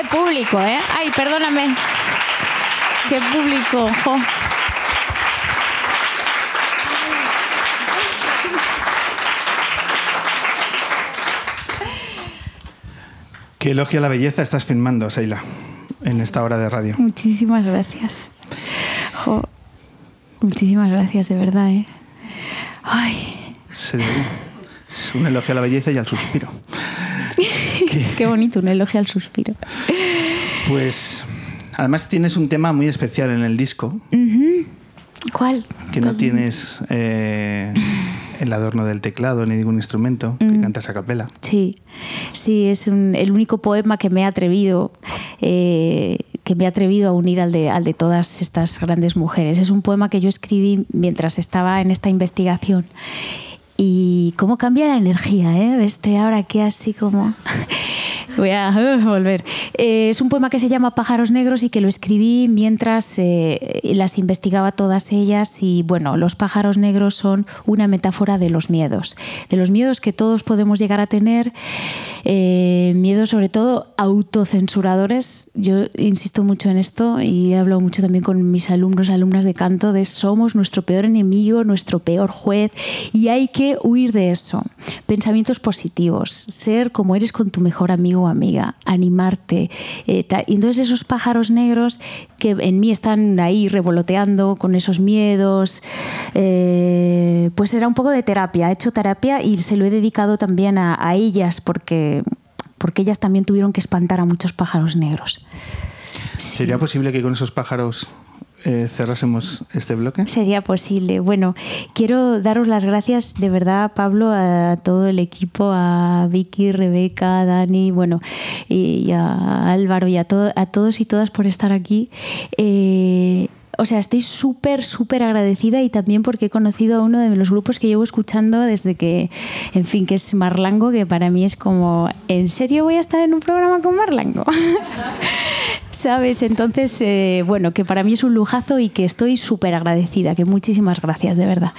Qué público, ¿eh? Ay, perdóname. Qué público. jo. ¿Qué elogio a la belleza estás filmando, Seila, en esta hora de radio? Muchísimas gracias. Jo, Muchísimas gracias, de verdad, ¿eh? Ay, Es un elogio a la belleza y al suspiro. qué bonito, un elogio al suspiro. Pues además tienes un tema muy especial en el disco, ¿Cuál? que no tienes eh, el adorno del teclado ni ningún instrumento, que cantas a capela. Sí, sí, es un- el único poema que me he atrevido, eh, que me he atrevido a unir al de, al de todas estas grandes mujeres. Es un poema que yo escribí mientras estaba en esta investigación. Y cómo cambia la energía, ¿eh? Este ahora que así como... Voy a volver. Eh, es un poema que se llama Pájaros Negros y que lo escribí mientras eh, las investigaba todas ellas. Y bueno, los pájaros negros son una metáfora de los miedos, de los miedos que todos podemos llegar a tener, eh, miedos sobre todo autocensuradores. Yo insisto mucho en esto y he hablado mucho también con mis alumnos, alumnas de canto, de somos nuestro peor enemigo, nuestro peor juez y hay que huir de eso. Pensamientos positivos, ser como eres con tu mejor amigo o amiga, animarte. eh, y entonces esos pájaros negros que en mí están ahí revoloteando con esos miedos, eh, pues era un poco de terapia. He hecho terapia y se lo he dedicado también a, a ellas porque, porque ellas también tuvieron que espantar a muchos pájaros negros. ¿Sería posible que con esos pájaros eh, cerrásemos este bloque? Sería posible. Bueno, quiero daros las gracias de verdad, Pablo, a todo el equipo, a Vicky, Rebeca, Dani, bueno, y a Álvaro y a, to- a todos y todas por estar aquí. Eh, o sea, estoy súper, súper agradecida y también porque he conocido a uno de los grupos que llevo escuchando desde que, en fin, que es Marlango, que para mí es como, ¿en serio voy a estar en un programa con Marlango? ¿Sabes? Entonces, eh, bueno, que para mí es un lujazo y que estoy súper agradecida, que muchísimas gracias, de verdad.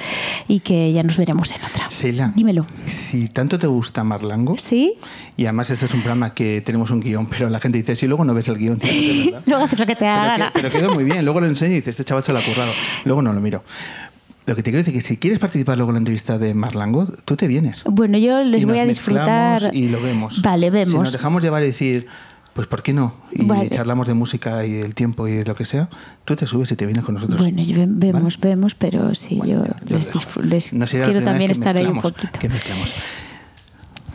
Y que ya nos veremos en otra. Seila, Dímelo. si tanto te gusta Marlango, ¿Sí? y además este es un programa que tenemos un guion, pero la gente dice, si luego no ves el guion, tío, verdad. Luego haces lo que te da la Pero, gana. que- pero quedó muy bien. Luego lo enseño y dice, este chaval se lo ha currado. Luego no lo miro. Lo que te quiero decir es que si quieres participar luego en la entrevista de Marlango, tú te vienes. Bueno, yo les Y voy nos a disfrutar. Y lo vemos. Vale, Si nos vemos. dejamos llevar y decir, pues ¿por qué no? Y Vale. charlamos de música y del tiempo y de lo que sea, tú te subes y te vienes con nosotros. Bueno, yo- vemos, vemos, pero sí, Bueno, yo les, les No quiero también estar ahí un poquito. Que mezclamos.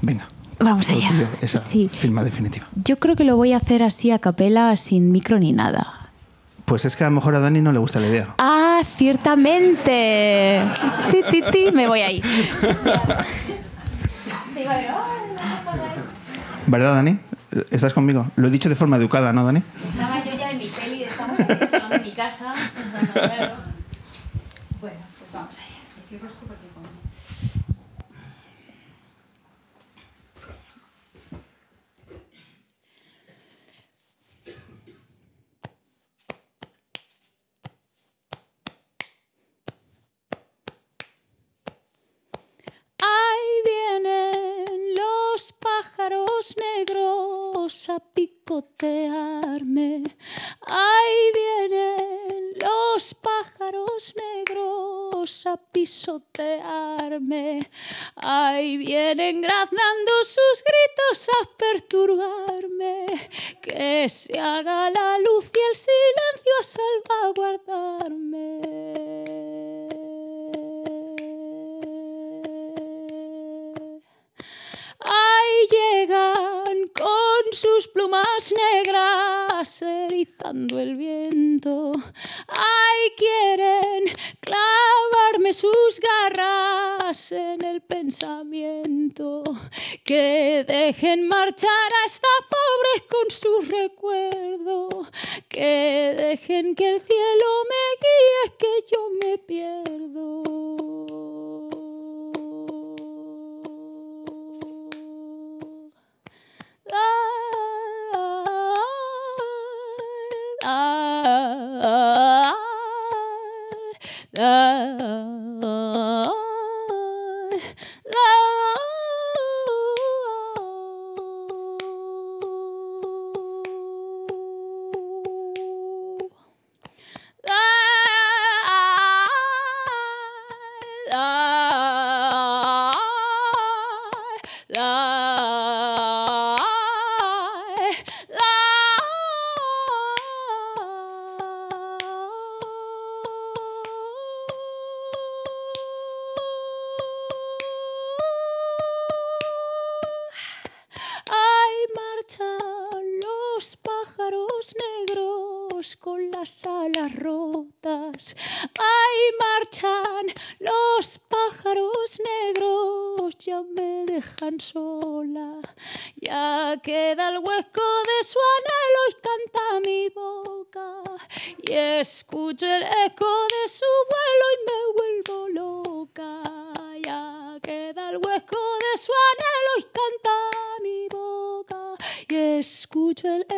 Venga. Vamos allá. tuyo, esa Sí. firma definitiva. Yo creo que lo voy a hacer así a capela, sin micro ni nada. Pues es que a lo mejor a Dani no le gusta la idea. Ah, ciertamente. Ti, ti, ti, me voy ahí. ¿Verdad, Dani? ¿Estás conmigo? Lo he dicho de forma educada, ¿no, Dani? Estaba yo ya en mi peli, estamos en el salón de mi casa. Bueno, pues vamos allá. Ahí vienen los pájaros a picotearme. Ahí vienen los pájaros negros a pisotearme. Ahí vienen graznando sus gritos a perturbarme. Que se erizando el viento. Ahí quieren clavarme sus garras en el pensamiento. Que dejen marchar a esta pobre con su recuerdo. Que dejen que el cielo me guíe, que yo me pierdo. virtual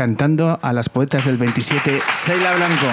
Cantando a las poetas del 27, Seila Blanco.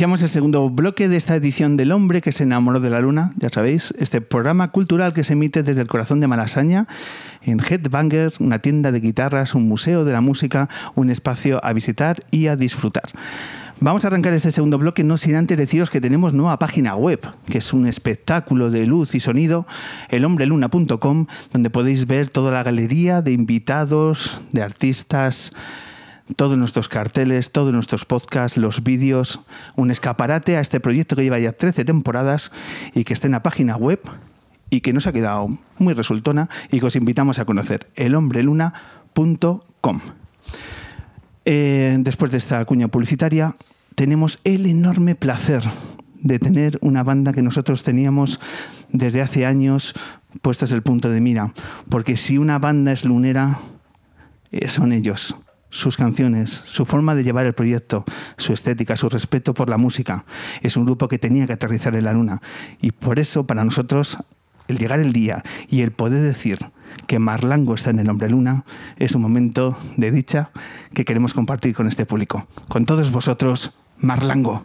Iniciamos el segundo bloque de esta edición del hombre que se enamoró de la luna, ya sabéis, este programa cultural que se emite desde el corazón de Malasaña, en Headbanger, una tienda de guitarras, un museo de la música, un espacio a visitar y a disfrutar. Vamos a arrancar este segundo bloque no sin antes deciros que tenemos nueva página web, que es un espectáculo de luz y sonido, elhombreluna.com, donde podéis ver toda la galería de invitados, de artistas, todos nuestros carteles, todos nuestros podcasts, los vídeos, un escaparate a este proyecto que lleva ya 13 temporadas y que está en la página web y que nos ha quedado muy resultona y que os invitamos a conocer, elhombreluna.com. Eh, después de esta cuña publicitaria, tenemos el enorme placer de tener una banda que nosotros teníamos desde hace años puestos el punto de mira, porque si una banda es lunera, eh, son ellos sus canciones, su forma de llevar el proyecto, su estética, su respeto por la música. Es un grupo que tenía que aterrizar en la luna. Y por eso, para nosotros, el llegar el día y el poder decir que Marlango está en el Hombre Luna es un momento de dicha que queremos compartir con este público. Con todos vosotros, Marlango.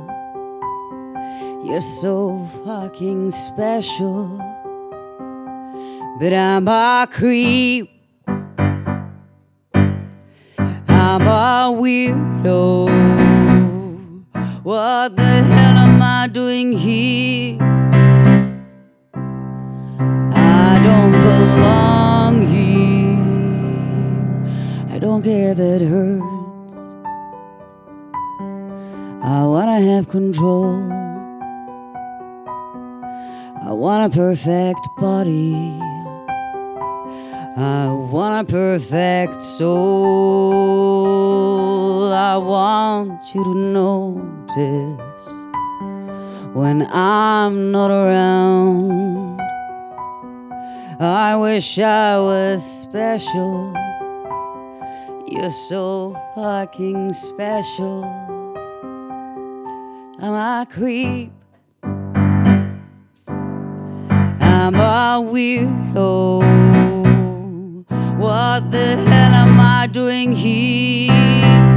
You're so fucking special. But I'm a creep. I'm a weirdo. What the hell am I doing here? I don't belong here. I don't care if it hurts. I wanna have control. I want a perfect body. I want a perfect soul. I want you to notice when I'm not around. I wish I was special. You're so fucking special. I'm a creep. I'm a weirdo. What the hell am I doing here?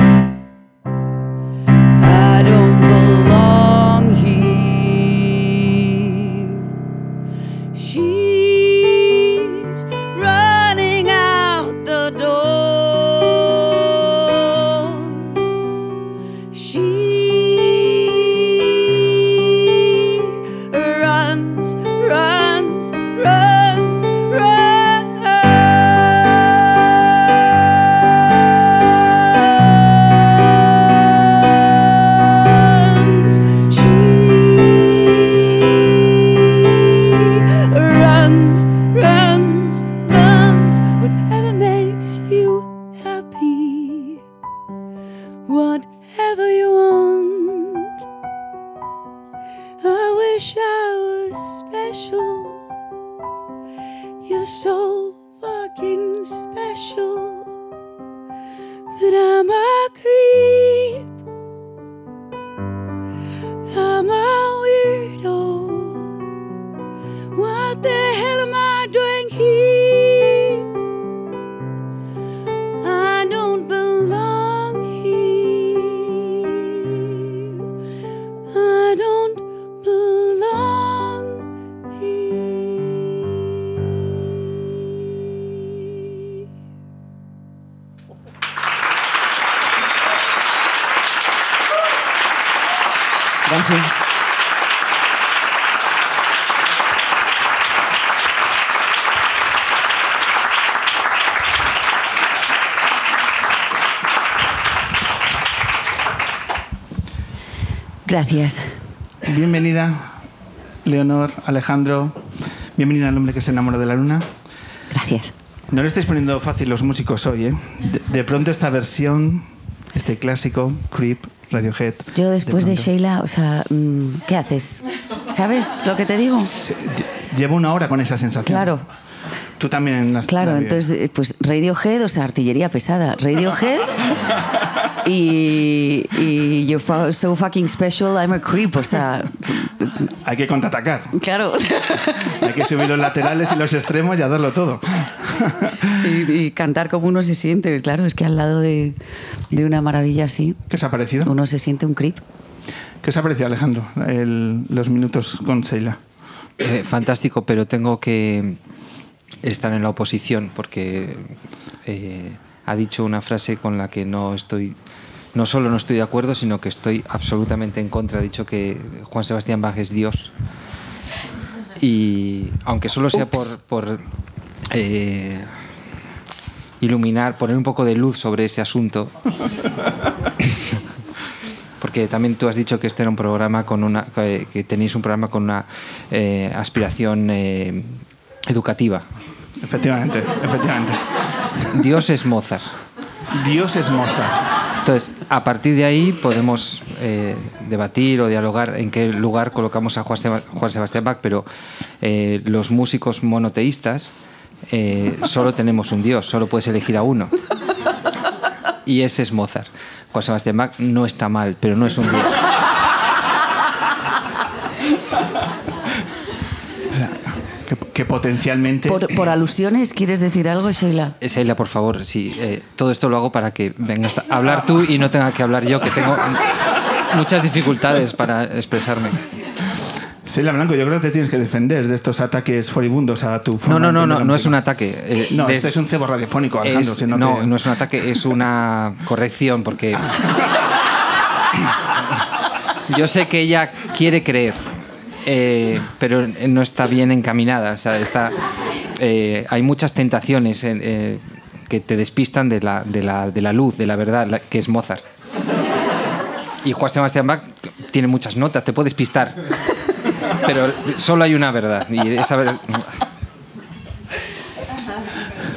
Gracias. Bienvenida, Leonor, Alejandro. Bienvenida al hombre que se enamoró de la luna. Gracias. No le estáis poniendo fácil los músicos hoy, ¿eh? De, de pronto esta versión, este clásico, Creep, Radiohead. Yo después de, pronto- Sheila, o sea, mm, ¿qué haces? ¿Sabes lo que te digo? Llevo una hora con esa sensación. Claro, Tú también las claro. la. Entonces, pues Radiohead, o sea, artillería pesada. Radiohead y, y You're fu- so fucking special, I'm a creep. O sea, Hay que contraatacar. claro. Hay que subir los laterales y los extremos y a darlo todo. y, y cantar como uno se siente. Claro, es que al lado de, de una maravilla así, ¿Qué os ha parecido? uno se siente un creep. ¿Qué os ha parecido, Alejandro, el- los minutos con Sheila? Eh, fantástico, pero tengo que estar en la oposición porque eh, ha dicho una frase con la que no estoy, no solo no estoy de acuerdo, sino que estoy absolutamente en contra. Ha dicho que Juan Sebastián Bach es Dios. Y aunque solo sea por, por eh, iluminar, poner un poco de luz sobre ese asunto, porque también tú has dicho que este era un programa con una que, que tenéis un programa con una eh, aspiración eh, educativa. Efectivamente, efectivamente. Dios es Mozart. Dios es Mozart. Entonces, a partir de ahí podemos eh, debatir o dialogar en qué lugar colocamos a Juan, Seba- Juan Sebastián Bach, pero eh, los músicos monoteístas eh, solo tenemos un Dios, solo puedes elegir a uno. Y ese es Mozart. Juan Sebastián Bach no está mal, pero no es un Dios. Que, potencialmente... Por, por alusiones, ¿quieres decir algo, Sheila? Sheila, por favor, sí. eh, todo esto lo hago para que vengas a hablar tú y no tenga que hablar yo, que tengo muchas dificultades para expresarme. Sheila Blanco, yo creo que te tienes que defender de estos ataques furibundos a tu No, forma no, no, no, no es un ataque. eh, No, este es un cebo radiofónico, Alejandro. es- si no, no, te- no es un ataque, es una corrección, porque yo sé que ella quiere creer, eh, pero no está bien encaminada. O sea, está, eh, hay muchas tentaciones en- eh, que te despistan de la, de, la, de la luz, de la verdad, que es Mozart. Y Juan Sebastián Bach tiene muchas notas, te puedes pistar. Pero solo hay una verdad. Y esa ver-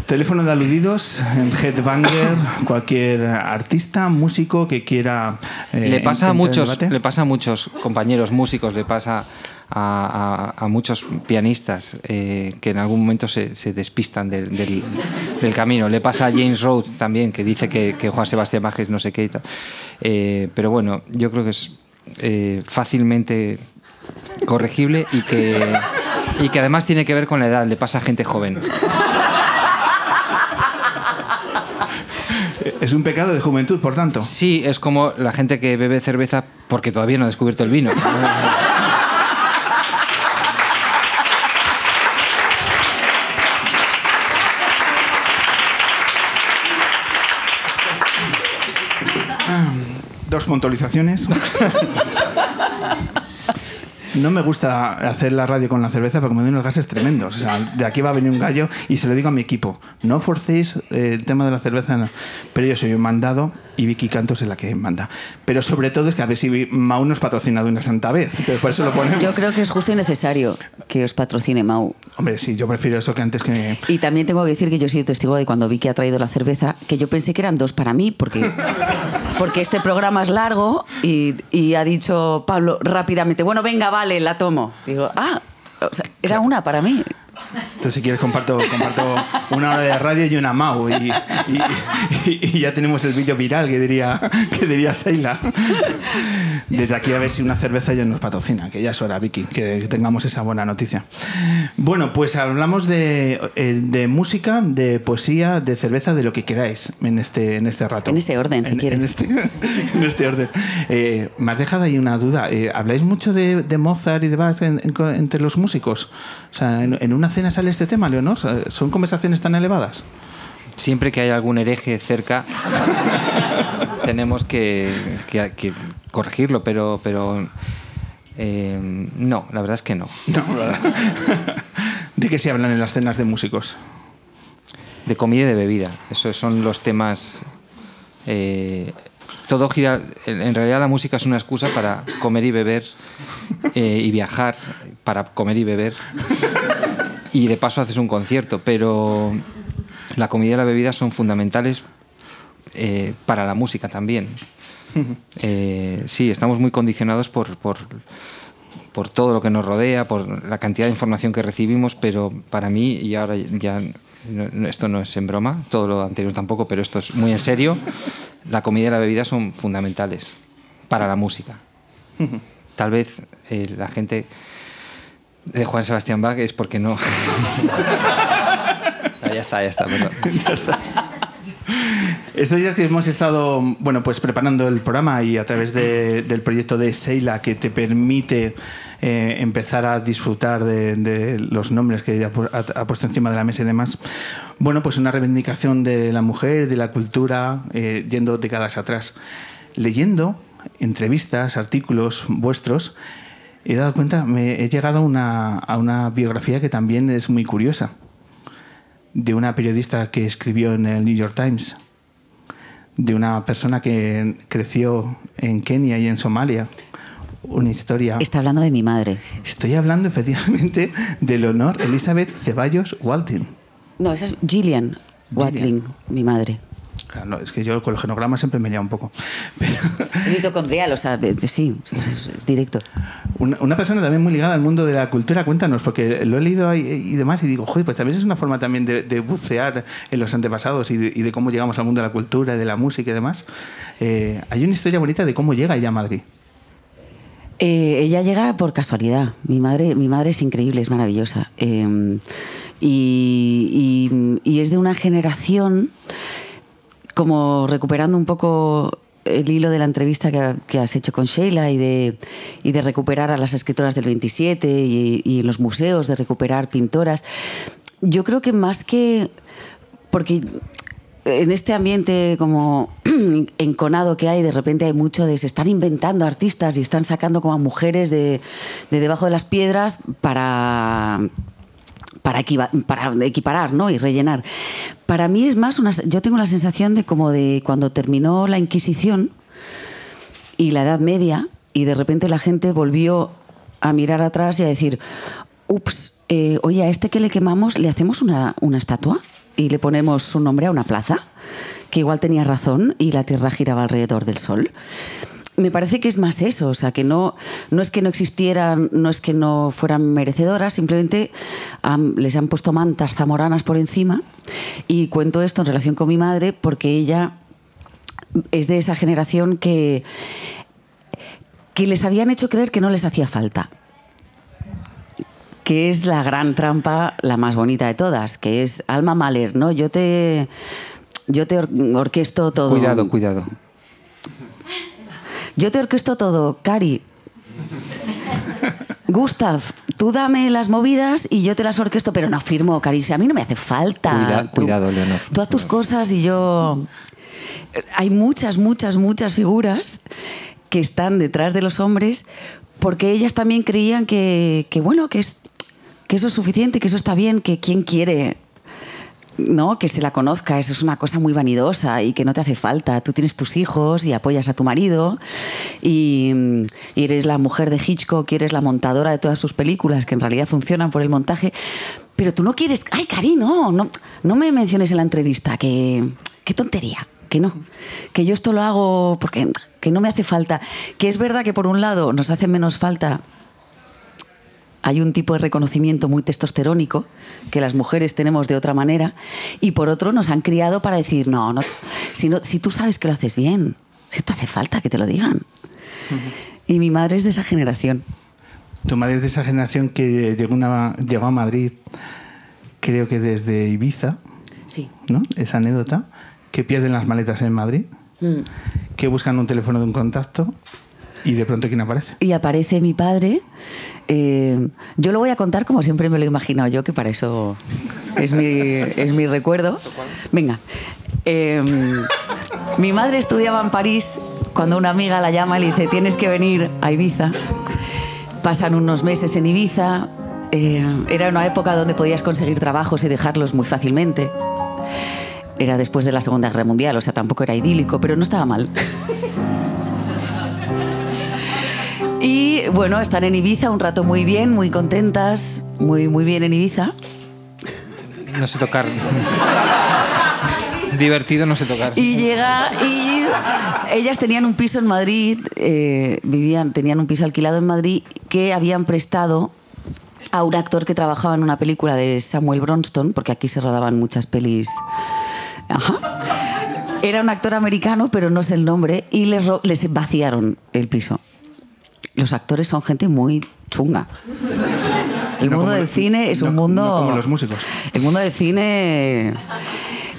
Teléfono de aludidos, Headbanger, cualquier artista, músico que quiera... eh, le pasa a muchos le pasa a muchos compañeros músicos le pasa a, a- a muchos pianistas eh, que en algún momento se, se despistan del, del- del camino. Le pasa a James Rhodes también que dice que, que Juan Sebastián es no sé qué y tal. Eh, pero bueno yo creo que es eh, fácilmente corregible y que y que además tiene que ver con la edad. Le pasa a gente joven. Es un pecado de juventud, por tanto. sí es como la gente que bebe cerveza porque todavía no ha descubierto el vino puntualizaciones. No me gusta hacer la radio con la cerveza porque me dan unos gases tremendos. O sea, de aquí va a venir un gallo y se lo digo a mi equipo. No forcéis eh, el tema de la cerveza, no. pero yo soy un mandado y Vicky Cantos es la que manda. Pero sobre todo es que a ver si Mau nos patrocina de una santa vez. por eso lo ponemos. Yo creo que es justo y necesario que os patrocine Mau. Hombre, sí, yo prefiero eso que antes que... Y también tengo que decir que yo he sido testigo de cuando vi que ha traído la cerveza, que yo pensé que eran dos para mí, porque, porque este programa es largo y, y ha dicho Pablo rápidamente, bueno, venga, vale, la tomo. Digo, ah, o sea, era una para mí. Entonces, si quieres, comparto, comparto una hora de radio y una Mau. Y, y- y- y ya tenemos el vídeo viral que diría, que diría Sheila. Desde aquí a ver si una cerveza ya nos patrocina, que ya es hora, Vicky, que tengamos esa buena noticia. Bueno, pues hablamos de, eh, de música, de poesía, de cerveza, de lo que queráis en este, en este rato. En ese orden, si En- quieres. En este, en este orden. Eh, me has dejado ahí una duda. Eh, ¿Habláis mucho de, de Mozart y de Bach en- en- entre los músicos? O sea, ¿en, en una cena sale este tema, Leonor? ¿Son conversaciones tan elevadas? siempre que hay algún hereje cerca tenemos que, que- que corregirlo, pero, pero eh, no, la verdad es que no. No. ¿De qué se hablan en las cenas de músicos? De comida y de bebida, esos son los temas eh, todo gira. En en realidad la música es una excusa para comer y beber eh, y viajar para comer y beber. Y de paso haces un concierto, pero la comida y la bebida son fundamentales eh, para la música también. Eh, sí, estamos muy condicionados por, por, por todo lo que nos rodea, por la cantidad de información que recibimos, pero para mí, y ahora ya no- esto no es en broma, todo lo anterior tampoco, pero esto es muy en serio, la comida y la bebida son fundamentales para la música. Tal vez eh, la gente de Juan Sebastián Bach es porque no. Ah, ya está, ya está. perdón. Estos días que hemos estado bueno, pues preparando el programa y a través de- del proyecto de Seila que te permite eh, empezar a disfrutar de, de los nombres que ella ha puesto encima de la mesa y demás, bueno, pues una reivindicación de la mujer, de la cultura, eh, yendo décadas atrás. Leyendo entrevistas, artículos vuestros, he dado cuenta, me he llegado a una, a una biografía que también es muy curiosa de una periodista que escribió en el New York Times, de una persona que creció en Kenia y en Somalia. Una historia. Está hablando de mi madre. Estoy hablando efectivamente de Leonor Elizabeth Ceballos Walton. No, esa es Gillian Watling, mi madre. No, es que yo con el genograma siempre me lía un poco. Mitocondrial, o sea, sí, es, es- directo. una, una persona también muy ligada al mundo de la cultura, cuéntanos, porque lo he leído ahí y demás y digo, joder, pues también es una forma también de, de bucear en los antepasados y de, y de cómo llegamos al mundo de la cultura, de la música y demás. Eh, hay una historia bonita de cómo llega ella a Madrid. Eh, ella llega por casualidad. Mi madre, mi madre es increíble, es maravillosa. Eh, y, y- y es de una generación, como recuperando un poco el hilo de la entrevista que, has hecho con Sheila y de, y de recuperar a las escritoras del 27 y, y los museos, de recuperar pintoras. Yo creo que más que... Porque en este ambiente como enconado que hay, de repente hay mucho de se están inventando artistas y están sacando como a mujeres de, de debajo de las piedras para para, equiparar ¿no? y rellenar. Para mí es más una... Yo tengo la sensación de como de cuando terminó la Inquisición y la Edad Media y de repente la gente volvió a mirar atrás y a decir, ups, eh, oye, a este que le quemamos le hacemos una, una estatua y le ponemos su nombre a una plaza, que igual tenía razón y la Tierra giraba alrededor del Sol. Me parece que es más eso, o sea, que no, no es que no existieran, no es que no fueran merecedoras, simplemente am, les han puesto mantas zamoranas por encima. Y cuento esto en relación con mi madre porque ella es de esa generación que, que les habían hecho creer que no les hacía falta. Que es la gran trampa, la más bonita de todas, que es Alma Mahler, ¿no? Yo te, yo te or- orquesto todo. Cuidado, cuidado. Yo te orquesto todo, Cari. Gustav, tú dame las movidas y yo te las orquesto, pero no firmo, Cari. si A mí no me hace falta. Cuida- Tú- cuidado, Leonor. Tú haz tus cosas y yo. Hay muchas, muchas, muchas figuras que están detrás de los hombres porque ellas también creían que, que, bueno, que, es, que eso es suficiente, que eso está bien, que quien quiere no, que se la conozca, eso es una cosa muy vanidosa y que no te hace falta. Tú tienes tus hijos y apoyas a tu marido y, eres la mujer de Hitchcock, eres la montadora de todas sus películas que en realidad funcionan por el montaje. Pero tú no quieres. ¡Ay, Cari, no! No, no me menciones en la entrevista, que. ¡Qué tontería! Que no. Que yo esto lo hago porque que no me hace falta. Que es verdad que por un lado nos hace menos falta hay un tipo de reconocimiento muy testosterónico que las mujeres tenemos de otra manera y por otro nos han criado para decir, no, no si, no, si tú sabes que lo haces bien, si te hace falta que te lo digan. Y mi madre es de esa generación. Tu madre es de esa generación que llegó, una- llegó a Madrid, creo que desde Ibiza, Sí. ¿no? Esa anécdota, que pierden las maletas en Madrid, Mm. que buscan un teléfono de un contacto y de pronto ¿quién aparece? Y aparece mi padre. eh, yo lo voy a contar como siempre me lo he imaginado yo, que para eso es mi, es mi recuerdo. Venga. eh, mi madre estudiaba en París cuando una amiga la llama y le dice, tienes que venir a Ibiza. Pasan unos meses en Ibiza. eh, era una época donde podías conseguir trabajos y dejarlos muy fácilmente. Era después de la Segunda Guerra Mundial, o sea, tampoco era idílico, pero no estaba mal. Bueno, están en Ibiza un rato muy bien, muy contentas, muy, muy bien en Ibiza. No sé tocar. Divertido no sé tocar. Y llega y ellas tenían un piso en Madrid, eh, vivían, tenían un piso alquilado en Madrid que habían prestado a un actor que trabajaba en una película de Samuel Bronston, porque aquí se rodaban muchas pelis. Ajá. Era un actor americano, pero no sé el nombre, y les vaciaron el piso. Los actores son gente muy chunga. El No mundo del cine es un mundo. no como los músicos. El mundo del cine.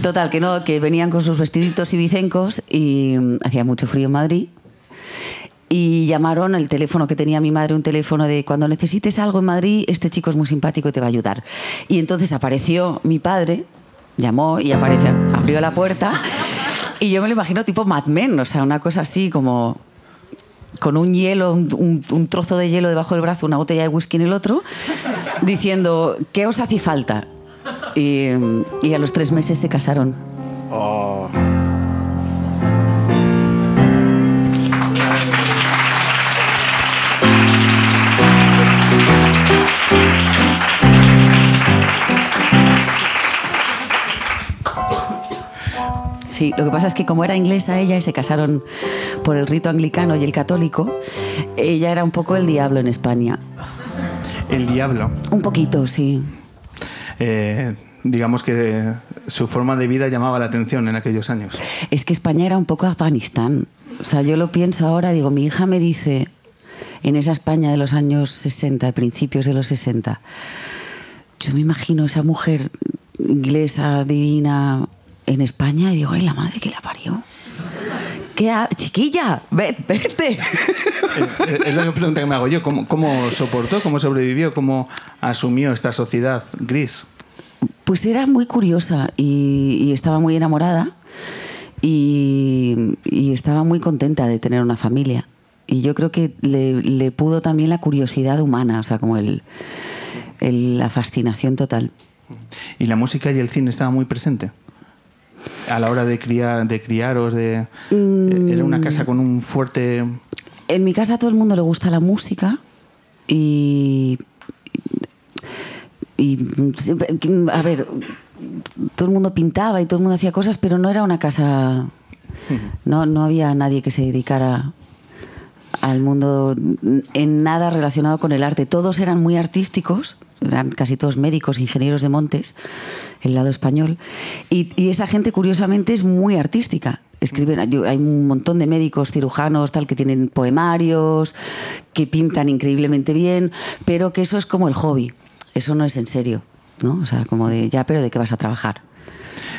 Total, que no, que venían con sus vestiditos y bicencos y mm, hacía mucho frío en Madrid. Y llamaron el teléfono que tenía mi madre, un teléfono de cuando necesites algo en Madrid, este chico es muy simpático y te va a ayudar. Y entonces apareció mi padre, llamó y apareció, abrió la puerta. Y yo me lo imagino tipo Mad Men, o sea, una cosa así como con un hielo, un, trozo de hielo debajo del brazo, una botella de whisky en el otro, diciendo, ¿qué os hace falta? Y, y a los tres meses se casaron. Sí, lo que pasa es que como era inglesa ella y se casaron por el rito anglicano y el católico, ella era un poco el diablo en España. El diablo. Un poquito, sí. Eh, digamos que su forma de vida llamaba la atención en aquellos años. Es que España era un poco Afganistán. O sea, yo lo pienso ahora, digo, mi hija me dice, en esa España de los años 60, principios de los 60, yo me imagino esa mujer inglesa, divina, en España, y digo, ay, la madre que la parió. ¿Qué ha... Chiquilla, ve- vete. Eh, es la pregunta que me hago yo. ¿Cómo, cómo soportó, cómo sobrevivió, cómo asumió esta sociedad gris? Pues era muy curiosa y, y estaba muy enamorada y, y estaba muy contenta de tener una familia. Y yo creo que le, le pudo también la curiosidad humana, o sea, como el, el- la fascinación total. ¿Y la música y el cine estaban muy presente? A la hora de, criar, de criaros, de... Mm. Era una casa con un fuerte... En mi casa a todo el mundo le gusta la música y. Y, siempre- a ver, todo el mundo pintaba y todo el mundo hacía cosas, pero no era una casa. No, no había nadie que se dedicara al mundo en nada relacionado con el arte. Todos eran muy artísticos, eran casi todos médicos, ingenieros de montes, el lado español. Y, y esa gente, curiosamente, es muy artística. Escriben, hay un montón de médicos, cirujanos, tal, que tienen poemarios, que pintan increíblemente bien, pero que eso es como el hobby. Eso no es en serio, ¿no? O sea, como de, ya, pero ¿de qué vas a trabajar?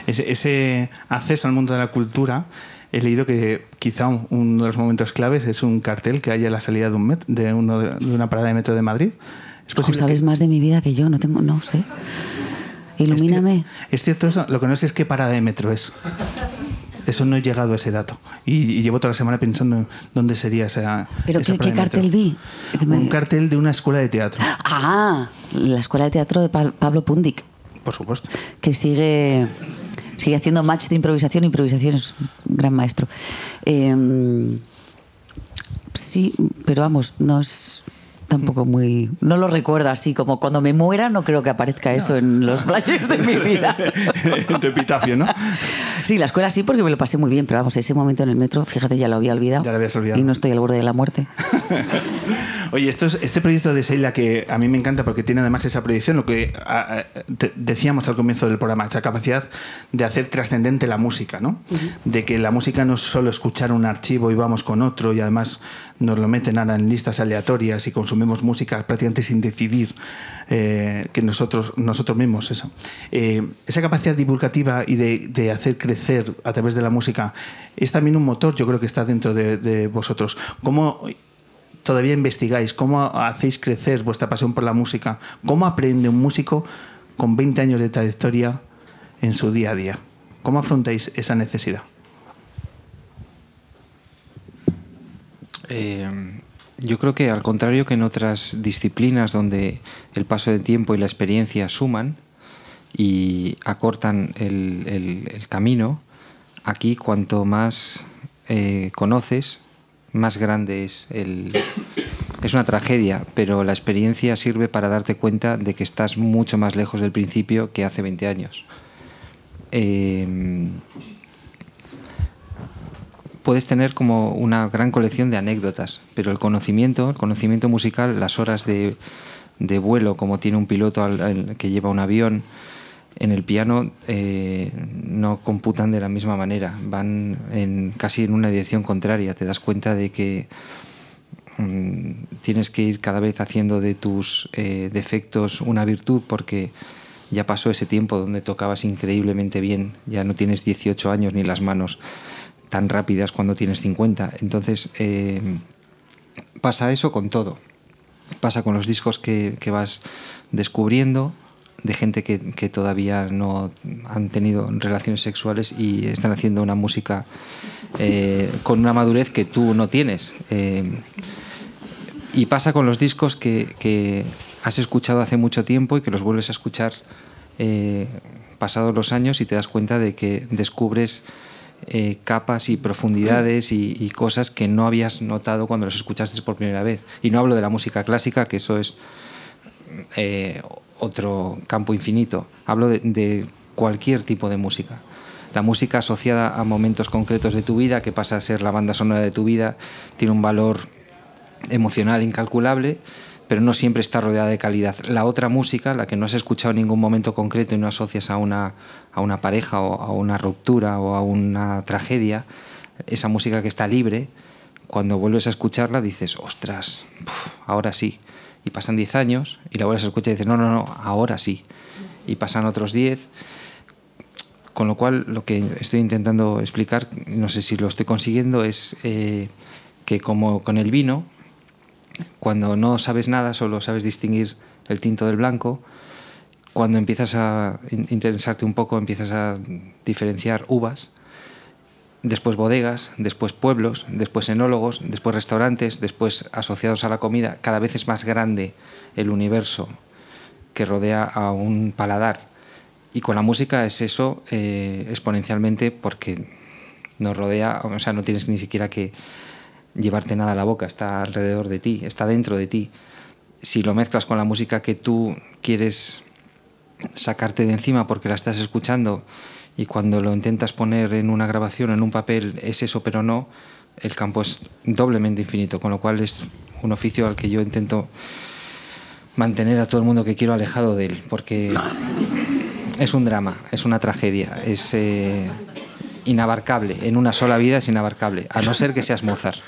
Ese, ese acceso al mundo de la cultura, he leído que quizá un- uno de los momentos claves es un cartel que hay a la salida de, un met- de, uno de una parada de metro de Madrid. Es posible sabes que- más de mi vida que yo, no tengo, no sé. Ilumíname. Es cierto eso, lo que no sé es qué parada de metro es. Eso no he llegado a ese dato. Y, y llevo toda la semana pensando en dónde sería esa. ¿Pero esa qué, cartel vi? Un cartel de una escuela de teatro, Ah, la escuela de teatro de Pa- Pablo Pundik, por supuesto. que sigue, sigue haciendo match de improvisación. Improvisación es un gran maestro. Eh, sí, pero vamos, no es tampoco muy... No lo recuerdo así, como cuando me muera no creo que aparezca eso en los flyers de mi vida. tu epitafio, ¿no? Sí, la escuela sí, porque me lo pasé muy bien, pero vamos, ese momento en el metro, fíjate, ya lo había olvidado. Ya lo habías olvidado. Y no estoy al borde de la muerte. Oye, esto es- este proyecto de Seila que a mí me encanta porque tiene además esa proyección, lo que a- a- te- decíamos al comienzo del programa, esa capacidad de hacer trascendente la música, ¿no? De que la música no es solo escuchar un archivo y vamos con otro y además nos lo meten ahora en listas aleatorias y consumimos música prácticamente sin decidir eh, que nosotros, nosotros mismos eso. Eh, esa capacidad divulgativa y de, de hacer crecer a través de la música es también un motor, yo creo que está dentro de, de vosotros. ¿Cómo todavía investigáis? ¿Cómo hacéis crecer vuestra pasión por la música? ¿Cómo aprende un músico con 20 años de trayectoria en su día a día? ¿Cómo afrontáis esa necesidad? Eh, yo creo que al contrario que en otras disciplinas donde el paso del tiempo y la experiencia suman, y acortan el camino, aquí cuanto más eh, conoces, más grande es el... Es una tragedia, pero la experiencia sirve para darte cuenta de que estás mucho más lejos del principio que hace 20 años. Eh, puedes tener como una gran colección de anécdotas, pero el conocimiento, el conocimiento musical, las horas de, de vuelo, como tiene un piloto al- al- que lleva un avión, en el piano eh, no computan de la misma manera, van en, casi en una dirección contraria. Te das cuenta de que mm, tienes que ir cada vez haciendo de tus eh, defectos una virtud porque ya pasó ese tiempo donde tocabas increíblemente bien, ya no tienes 18 años ni las manos tan rápidas cuando tienes 50. Entonces eh, pasa eso con todo. Pasa con los discos que, que vas descubriendo de gente que, que todavía no han tenido relaciones sexuales y están haciendo una música eh, con una madurez que tú no tienes. Eh, y pasa con los discos que, que has escuchado hace mucho tiempo y que los vuelves a escuchar eh, pasados los años y te das cuenta de que descubres capas y profundidades y, y cosas que no habías notado cuando los escuchaste por primera vez. Y no hablo de la música clásica, que eso es eh, otro campo infinito. Hablo de, cualquier tipo de música. La música asociada a momentos concretos de tu vida, que pasa a ser la banda sonora de tu vida, tiene un valor emocional incalculable, pero no siempre está rodeada de calidad. La otra música, la que no has escuchado en ningún momento concreto y no asocias a una, a una pareja o a una ruptura o a una tragedia, esa música que está libre, cuando vuelves a escucharla dices, ostras, ahora sí. Y pasan 10 años y la vuelves a escuchar y dices, no, no, no, ahora sí. Y pasan otros 10. Con lo cual, lo que estoy intentando explicar, no sé si lo estoy consiguiendo, es eh, que como con el vino, cuando no sabes nada, solo sabes distinguir el tinto del blanco, cuando empiezas a in- interesarte un poco, empiezas a diferenciar uvas, después bodegas, después pueblos, después enólogos, después restaurantes, después asociados a la comida, cada vez es más grande el universo que rodea a un paladar. Y con la música es eso eh, exponencialmente porque nos rodea, o sea, no tienes ni siquiera que llevarte nada a la boca, está alrededor de ti, está dentro de ti. Si lo mezclas con la música que tú quieres sacarte de encima porque la estás escuchando y cuando lo intentas poner en una grabación, en un papel, es eso, pero no, el campo es doblemente infinito, con lo cual es un oficio al que yo intento mantener a todo el mundo que quiero alejado de él, porque es un drama, es una tragedia, es eh, inabarcable, en una sola vida es inabarcable, a no ser que seas Mozart.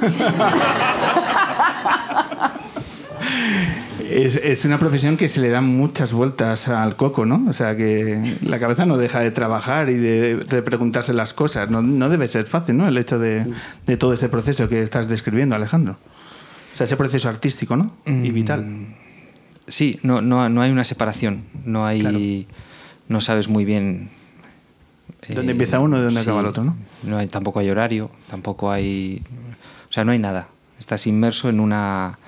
Es, es una profesión que se le dan muchas vueltas al coco, ¿no? O sea, que la cabeza no deja de trabajar y de, de preguntarse las cosas. No, no debe ser fácil, ¿no? El hecho de, de todo ese proceso que estás describiendo, Alejandro. O sea, ese proceso artístico, ¿no? Y vital. Sí, no, no, no hay una separación, no hay, Claro. no sabes muy bien ¿Dónde empieza uno y dónde acaba el otro, no? No hay, tampoco hay horario, tampoco hay, o sea, no hay nada. Estás inmerso en una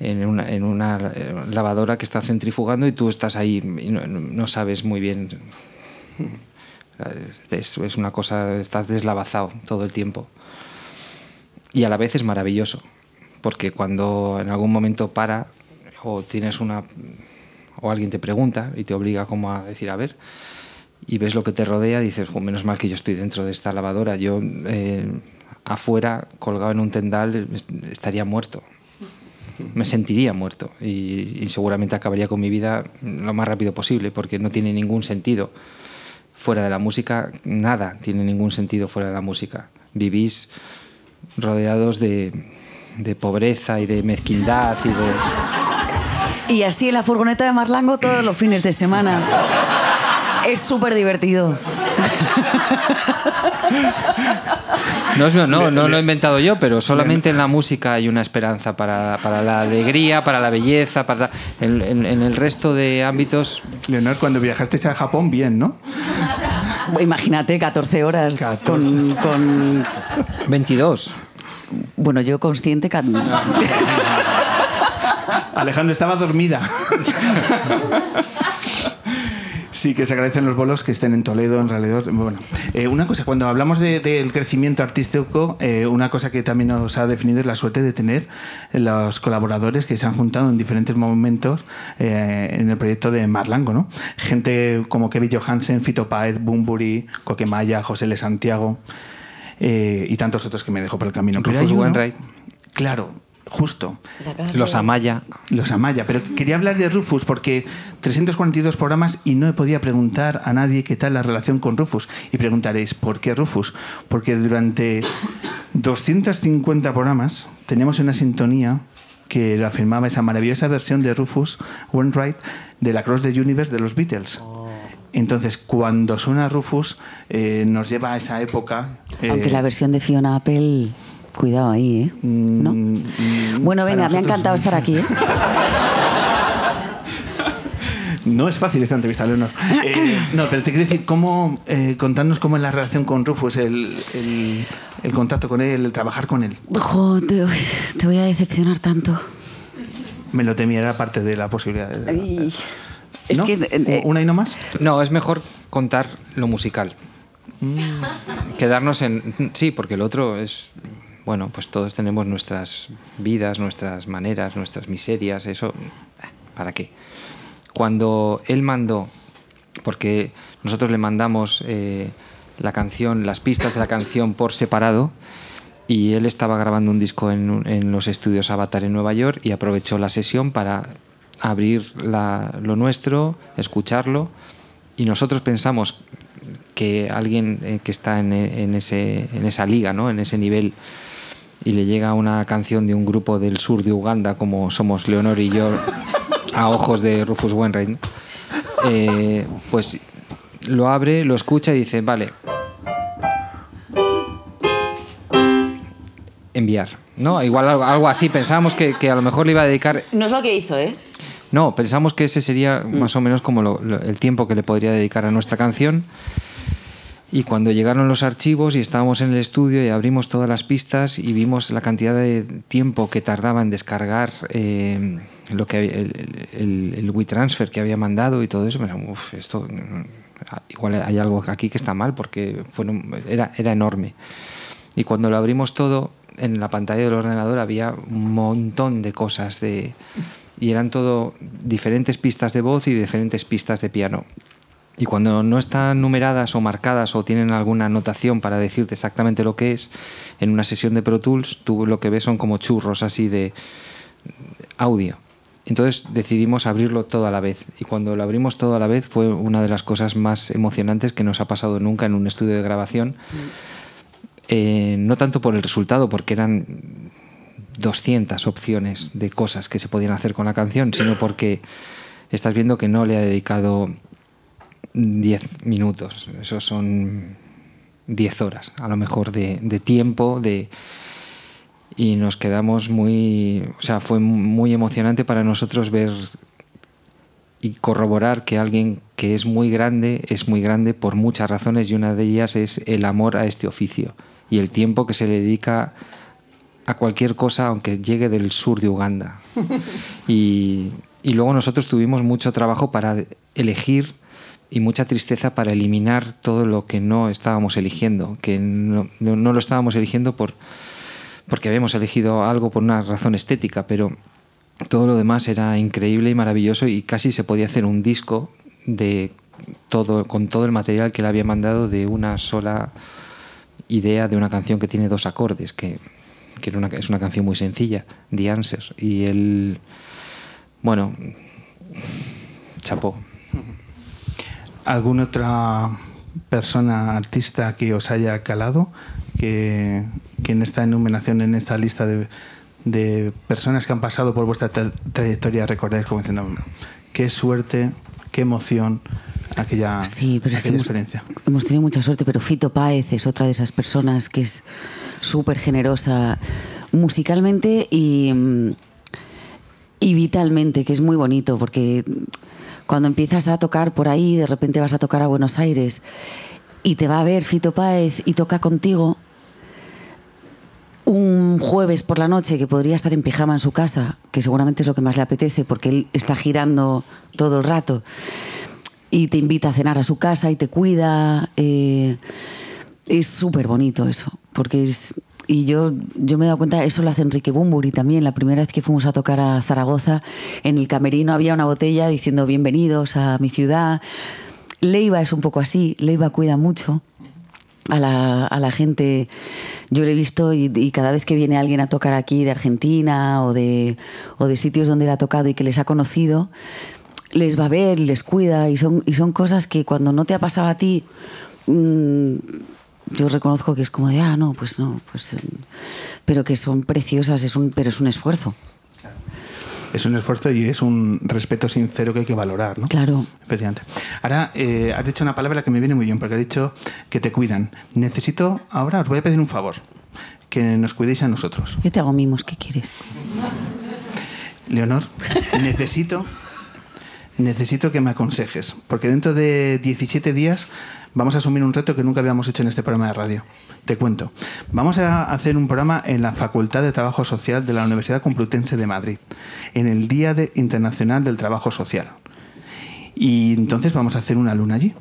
en una, en una lavadora que está centrifugando y tú estás ahí y no, sabes muy bien. Es, una cosa, estás deslavazado todo el tiempo. Y a la vez es maravilloso, porque cuando en algún momento para o tienes una o alguien te pregunta y te obliga como a decir, a ver, y ves lo que te rodea, dices, "Jo, menos mal que yo estoy dentro de esta lavadora, yo eh, afuera, colgado en un tendal, est- estaría muerto. Me sentiría muerto y, y seguramente acabaría con mi vida lo más rápido posible, porque no tiene ningún sentido. Fuera de la música, nada tiene ningún sentido fuera de la música. Vivís rodeados de, de pobreza y de mezquindad y de... Y así en la furgoneta de Marlango todos los fines de semana. Es súper divertido. No, es- no, no, no lo he inventado yo, pero solamente en la música hay una esperanza para, para la alegría, para la belleza, para en, en- en el resto de ámbitos. Leonor, cuando viajaste a Japón, bien, ¿no? Imagínate, 14 horas 14. Con, con- 22. Bueno, yo consciente... ca- Alejandro estaba dormida. Sí, que se agradecen los bolos que estén en Toledo, en realidad. Bueno, eh, una cosa, cuando hablamos de- del crecimiento artístico, eh, una cosa que también nos ha definido es la suerte de tener los colaboradores que se han juntado en diferentes momentos eh, en el proyecto de Marlango, ¿no? Gente como Kevin Johansen, Fito Páez, Bumburi, Coquemaya, José L. Santiago y tantos otros que me dejó por el camino. Rufus Wainwright. Claro, justo. Los Amaya. Los Amaya, pero quería hablar de Rufus porque 342 programas y no he podido preguntar a nadie qué tal la relación con Rufus. Y preguntaréis, ¿por qué Rufus? Porque durante 250 programas teníamos una sintonía que afirmaba esa maravillosa versión de Rufus Wainwright de la Cross the Universe de los Beatles. Entonces, cuando suena Rufus, eh, nos lleva a esa época. eh, Aunque la versión de Fiona Apple, cuidado ahí, ¿eh? ¿No? mm, Bueno, venga, me ha encantado estar aquí, ¿eh? No es fácil esta entrevista, Leonor. Eh, no, pero te quiero decir, ¿cómo, eh, contarnos cómo es la relación con Rufus, el, el- el contacto con él, el trabajar con él. Jo, te, te voy a decepcionar tanto. Me lo temía, era parte de la posibilidad. de- Ay, es ¿No? que... eh, ¿Una y no más? No, es mejor contar lo musical. Quedarnos en... Sí, porque el otro es... Bueno, pues todos tenemos nuestras vidas, nuestras maneras, nuestras miserias, eso... ¿Para qué? Cuando él mandó, porque nosotros le mandamos eh, la canción, las pistas de la canción por separado, y él estaba grabando un disco en, los estudios Avatar en Nueva York y aprovechó la sesión para abrir lo nuestro, escucharlo y nosotros pensamos que alguien eh, que está en, en ese, en esa liga, ¿no? en ese nivel y le llega una canción de un grupo del sur de Uganda como somos Leonor y yo a ojos de Rufus Wainwright, eh, pues lo abre, lo escucha y dice, vale, enviar. ¿No? Igual algo, algo así. Pensábamos que, que a lo mejor le iba a dedicar. No es lo que hizo, ¿eh? No, pensamos que ese sería más o menos como lo- lo- el tiempo que le podría dedicar a nuestra canción. Y cuando llegaron los archivos y estábamos en el estudio y abrimos todas las pistas y vimos la cantidad de tiempo que tardaba en descargar eh, lo que el, el, el WeTransfer que había mandado y todo eso, pensamos, "Uf, esto mm, igual hay algo aquí que está mal porque fueron, era, era enorme. Y cuando lo abrimos todo, en la pantalla del ordenador había un montón de cosas de, y eran todo diferentes pistas de voz y diferentes pistas de piano. Y cuando no están numeradas o marcadas o tienen alguna anotación para decirte exactamente lo que es, en una sesión de Pro Tools tú lo que ves son como churros así de audio. Entonces decidimos abrirlo todo a la vez. Y cuando lo abrimos todo a la vez fue una de las cosas más emocionantes que nos ha pasado nunca en un estudio de grabación. Eh, no tanto por el resultado, porque eran 200 opciones de cosas que se podían hacer con la canción, sino porque estás viendo que no le ha dedicado 10 minutos. Esos son 10 horas, a lo mejor, de, de tiempo, de... Y nos quedamos muy... O sea, fue muy emocionante para nosotros ver y corroborar que alguien que es muy grande es muy grande por muchas razones y una de ellas es el amor a este oficio y el tiempo que se le dedica a cualquier cosa aunque llegue del sur de Uganda. Y, y luego nosotros tuvimos mucho trabajo para elegir y mucha tristeza para eliminar todo lo que no estábamos eligiendo, que no, no- lo estábamos eligiendo por, porque habíamos elegido algo por una razón estética, pero todo lo demás era increíble y maravilloso y casi se podía hacer un disco de todo con todo el material que le había mandado de una sola idea de una canción que tiene dos acordes que, que era una- es una canción muy sencilla The Answer y él bueno chapó ¿Alguna otra persona, artista que os haya calado? Que, que en esta enumeración, en esta lista de, de personas que han pasado por vuestra tra- trayectoria, recordáis como diciendo, qué suerte, qué emoción aquella, Sí, pero es que hemos, experiencia. hemos tenido mucha suerte, pero Fito Páez es otra de esas personas que es súper generosa musicalmente y, y vitalmente, que es muy bonito, porque cuando empiezas a tocar por ahí, de repente vas a tocar a Buenos Aires y te va a ver Fito Páez y toca contigo un jueves por la noche que podría estar en pijama en su casa, que seguramente es lo que más le apetece porque él está girando todo el rato y te invita a cenar a su casa y te cuida. eh, es súper bonito eso, porque es... Y yo, yo me he dado cuenta, eso lo hace Enrique Bumburi también. La primera vez que fuimos a tocar a Zaragoza, en el camerino había una botella diciendo bienvenidos a mi ciudad. Leiva es un poco así, Leiva cuida mucho a la, a la gente. Yo lo he visto y, y cada vez que viene alguien a tocar aquí de Argentina o de, o de sitios donde él ha tocado y que les ha conocido, les va a ver, les cuida y son, y son cosas que cuando no te ha pasado a ti, mm, yo reconozco que es como de, ah, no, pues no, pues... eh, Pero que son preciosas, es un, pero es un esfuerzo. Es un esfuerzo y es un respeto sincero que hay que valorar, ¿no? Claro. Efectivamente. Ahora, eh, has dicho una palabra que me viene muy bien, porque has dicho que te cuidan. Necesito, ahora os voy a pedir un favor, que nos cuidéis a nosotros. Yo te hago mimos, ¿qué quieres? Leonor, necesito, necesito que me aconsejes, porque dentro de 17 días vamos a asumir un reto que nunca habíamos hecho en este programa de radio. Te cuento. Vamos a hacer un programa en la Facultad de Trabajo Social de la Universidad Complutense de Madrid, en el Día de- Internacional del Trabajo Social. Y entonces vamos a hacer una luna allí.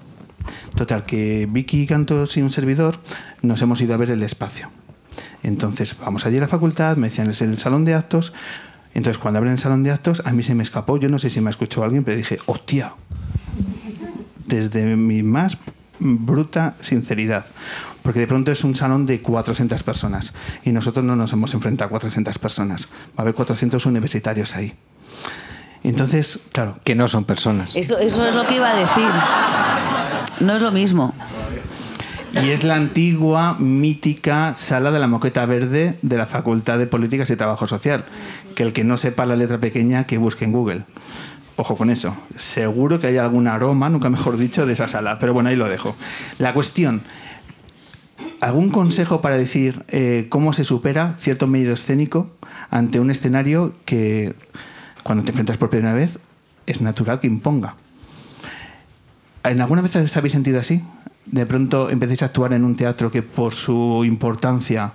Total, que Vicky Cantos y un servidor nos hemos ido a ver el espacio. Entonces vamos allí a la facultad, me decían es el salón de actos. Entonces cuando abren el salón de actos, a mí se me escapó, yo no sé si me escuchó alguien, pero dije, hostia, desde mi más bruta sinceridad. Porque de pronto es un salón de 400 personas y nosotros no nos hemos enfrentado a 400 personas. Va a haber 400 universitarios ahí. Entonces, claro, Que no son personas. Eso, eso es lo que iba a decir. No es lo mismo. Y es la antigua, mítica sala de la moqueta verde de la Facultad de Políticas y Trabajo Social. Que el que no sepa la letra pequeña, que busque en Google. Ojo con eso. Seguro que hay algún aroma, nunca mejor dicho, de esa sala. Pero bueno, ahí lo dejo. La cuestión. ¿Algún consejo para decir eh, cómo se supera cierto medio escénico ante un escenario que, cuando te enfrentas por primera vez, es natural que imponga? ¿En alguna vez os habéis sentido así? De pronto empecéis a actuar en un teatro que por su importancia,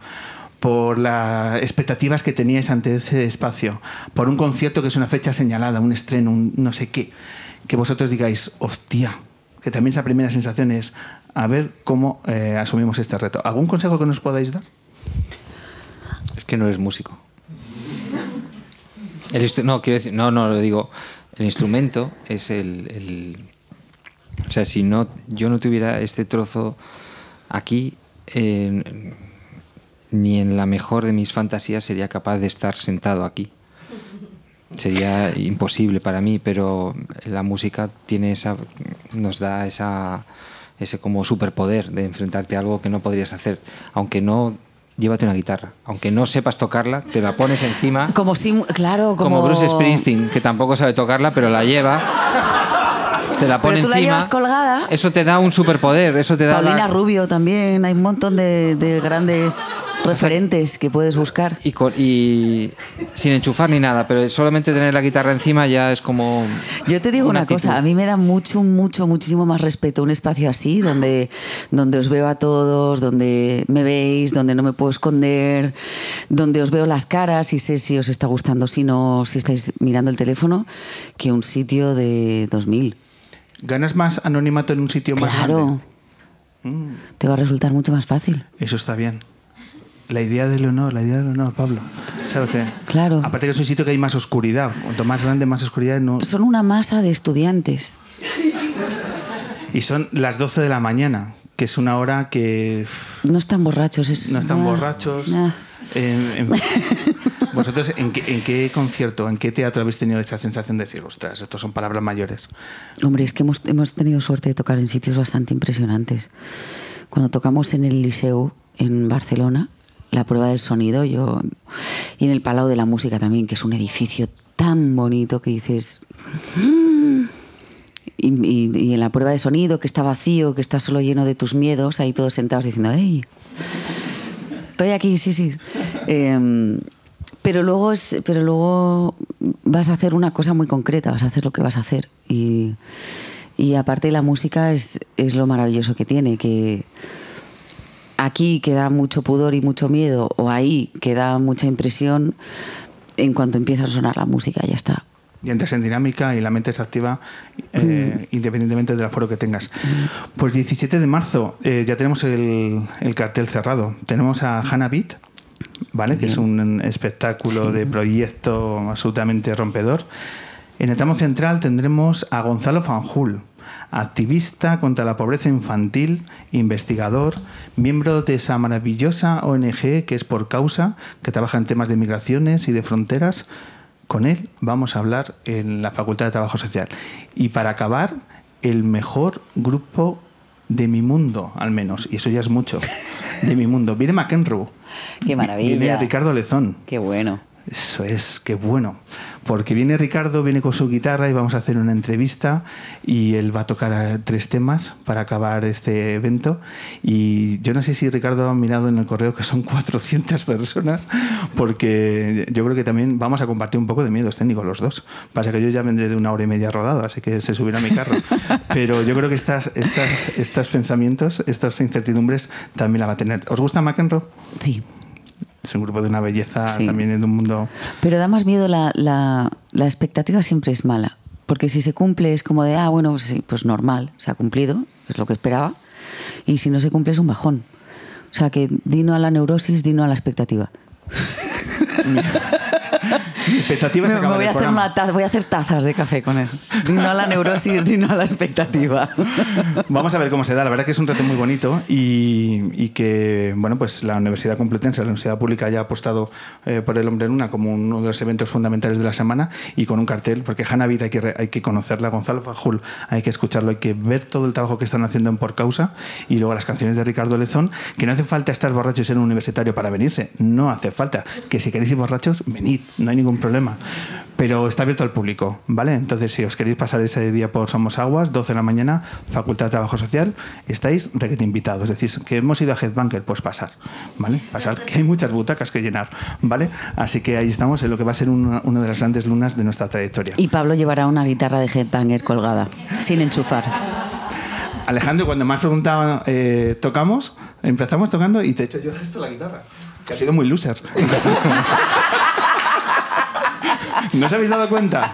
por las expectativas que teníais ante ese espacio, por un concierto que es una fecha señalada, un estreno, un no sé qué, que vosotros digáis, hostia, que también esa primera sensación es a ver cómo eh, asumimos este reto. ¿Algún consejo que nos podáis dar? Es que no eres músico. El no, no, lo digo. El instrumento es el, el- O sea, si no, yo no tuviera este trozo aquí, eh, ni en la mejor de mis fantasías sería capaz de estar sentado aquí. Sería imposible para mí, pero la música tiene esa, nos da esa, ese como superpoder de enfrentarte a algo que no podrías hacer, aunque no llévate una guitarra, aunque no sepas tocarla, te la pones encima, Como si, claro, como, como Bruce Springsteen, que tampoco sabe tocarla, pero la lleva, se la pone Pero tú la llevas colgada. Eso te da un superpoder, eso te da la- Paulina Rubio también, hay un montón de, de grandes referentes que puedes buscar. y, sin enchufar ni nada, pero solamente tener la guitarra encima ya es como Yo te digo una, cosa, a mí me da mucho, mucho, muchísimo más respeto un espacio así, donde, donde os veo a todos, donde me veis, donde no me puedo esconder, donde os veo las caras y sé si os está gustando, si no, si estáis mirando el teléfono, que un sitio de 2000. ¿Ganas más anonimato en un sitio más Claro, grande? te va a resultar mucho más fácil. Eso está bien. La idea de Leonor, la idea de Leonor, Pablo. ¿Sabes qué? Claro. Aparte que es un sitio que hay más oscuridad. Cuanto más grande, más oscuridad. No... Son una masa de estudiantes. Y son las 12 de la mañana, que es una hora que No están borrachos. Es, no están borrachos. ¿Vosotros en qué, en qué concierto, en qué teatro habéis tenido esa sensación de decir, ostras, estos son palabras mayores? Hombre, es que hemos, hemos tenido suerte de tocar en sitios bastante impresionantes. Cuando tocamos en el Liceu, en Barcelona, la prueba del sonido, yo. Y en el Palau de la Música también, que es un edificio tan bonito que dices. "Mm". Y, y- y en la prueba de sonido, que está vacío, que está solo lleno de tus miedos, ahí todos sentados diciendo, ¡hey! Estoy aquí, sí, sí. Em, pero luego es, pero luego vas a hacer una cosa muy concreta, vas a hacer lo que vas a hacer. Y, y aparte la música es, es lo maravilloso que tiene, que aquí que da mucho pudor y mucho miedo, o ahí que da mucha impresión, en cuanto empieza a sonar la música, ya está. y entras en dinámica y la mente se activa eh, independientemente del aforo que tengas. Pues 17 de marzo eh, ya tenemos el, el cartel cerrado. Tenemos a Hannah Beat, ¿vale? que es un espectáculo de proyecto absolutamente rompedor. En el tramo central tendremos a Gonzalo Fanjul, activista contra la pobreza infantil, investigador, miembro de esa maravillosa ONG que es Por Causa, que trabaja en temas de migraciones y de fronteras. Con él vamos a hablar en la Facultad de Trabajo Social. Y para acabar, el mejor grupo de mi mundo, al menos, y eso ya es mucho, de mi mundo. Viene McEnroe. Qué maravilla. Viene Ricardo Lezón. Qué bueno. Eso es, qué bueno. Porque viene Ricardo, viene con su guitarra y vamos a hacer una entrevista y él va a tocar tres temas para acabar este evento. Y yo no sé si Ricardo ha mirado en el correo que son 400 personas, porque yo creo que también vamos a compartir un poco de miedos técnicos los dos. Pasa que yo ya vendré de una hora y media rodado, así que se subirá a mi carro. Pero yo creo que estas, estas, estos pensamientos, estas incertidumbres también la va a tener. ¿Os gusta McEnroe? Sí. Es un grupo de una belleza Sí. también de un mundo... Pero da más miedo la, la, la expectativa siempre es mala. Porque si se cumple es como de, ah, bueno, sí, pues normal, se ha cumplido, es lo que esperaba. Y si no se cumple es un bajón. O sea que dino a la neurosis, dino a la expectativa. Mi expectativa acaba voy, a el hacer una taza- voy a hacer tazas de café con eso. Dino a la neurosis, dino a la expectativa. Vamos a ver cómo se da. La verdad que es un reto muy bonito y, y que, bueno, pues la Universidad Complutense, la Universidad Pública, ya ha apostado eh, por el Hombre Luna como uno de los eventos fundamentales de la semana y con un cartel, porque Hannah hay que, hay que conocerla, Gonzalo Fajul hay que escucharlo, hay que ver todo el trabajo que están haciendo en Por Causa y luego las canciones de Ricardo Lezón, que no hace falta estar borrachos en un universitario para venirse, no hace falta. Que si queréis ir borrachos, venid, no hay ningún problema. Pero está abierto al público, ¿vale? Entonces, si os queréis pasar ese día por Somos Aguas, 12 de la mañana, Facultad de Trabajo Social, estáis requete invitados. Es decir, que hemos ido a Headbanker, pues pasar, ¿vale? Pasar, que hay muchas butacas que llenar, ¿vale? Así que ahí estamos en lo que va a ser una, una de las grandes lunas de nuestra trayectoria. Y Pablo llevará una guitarra de headbanger colgada, sin enchufar. Alejandro, cuando me has preguntado, eh, ¿tocamos? Empezamos tocando y te he hecho yo gesto la guitarra, que ha sido muy loser. ¿No os habéis dado cuenta?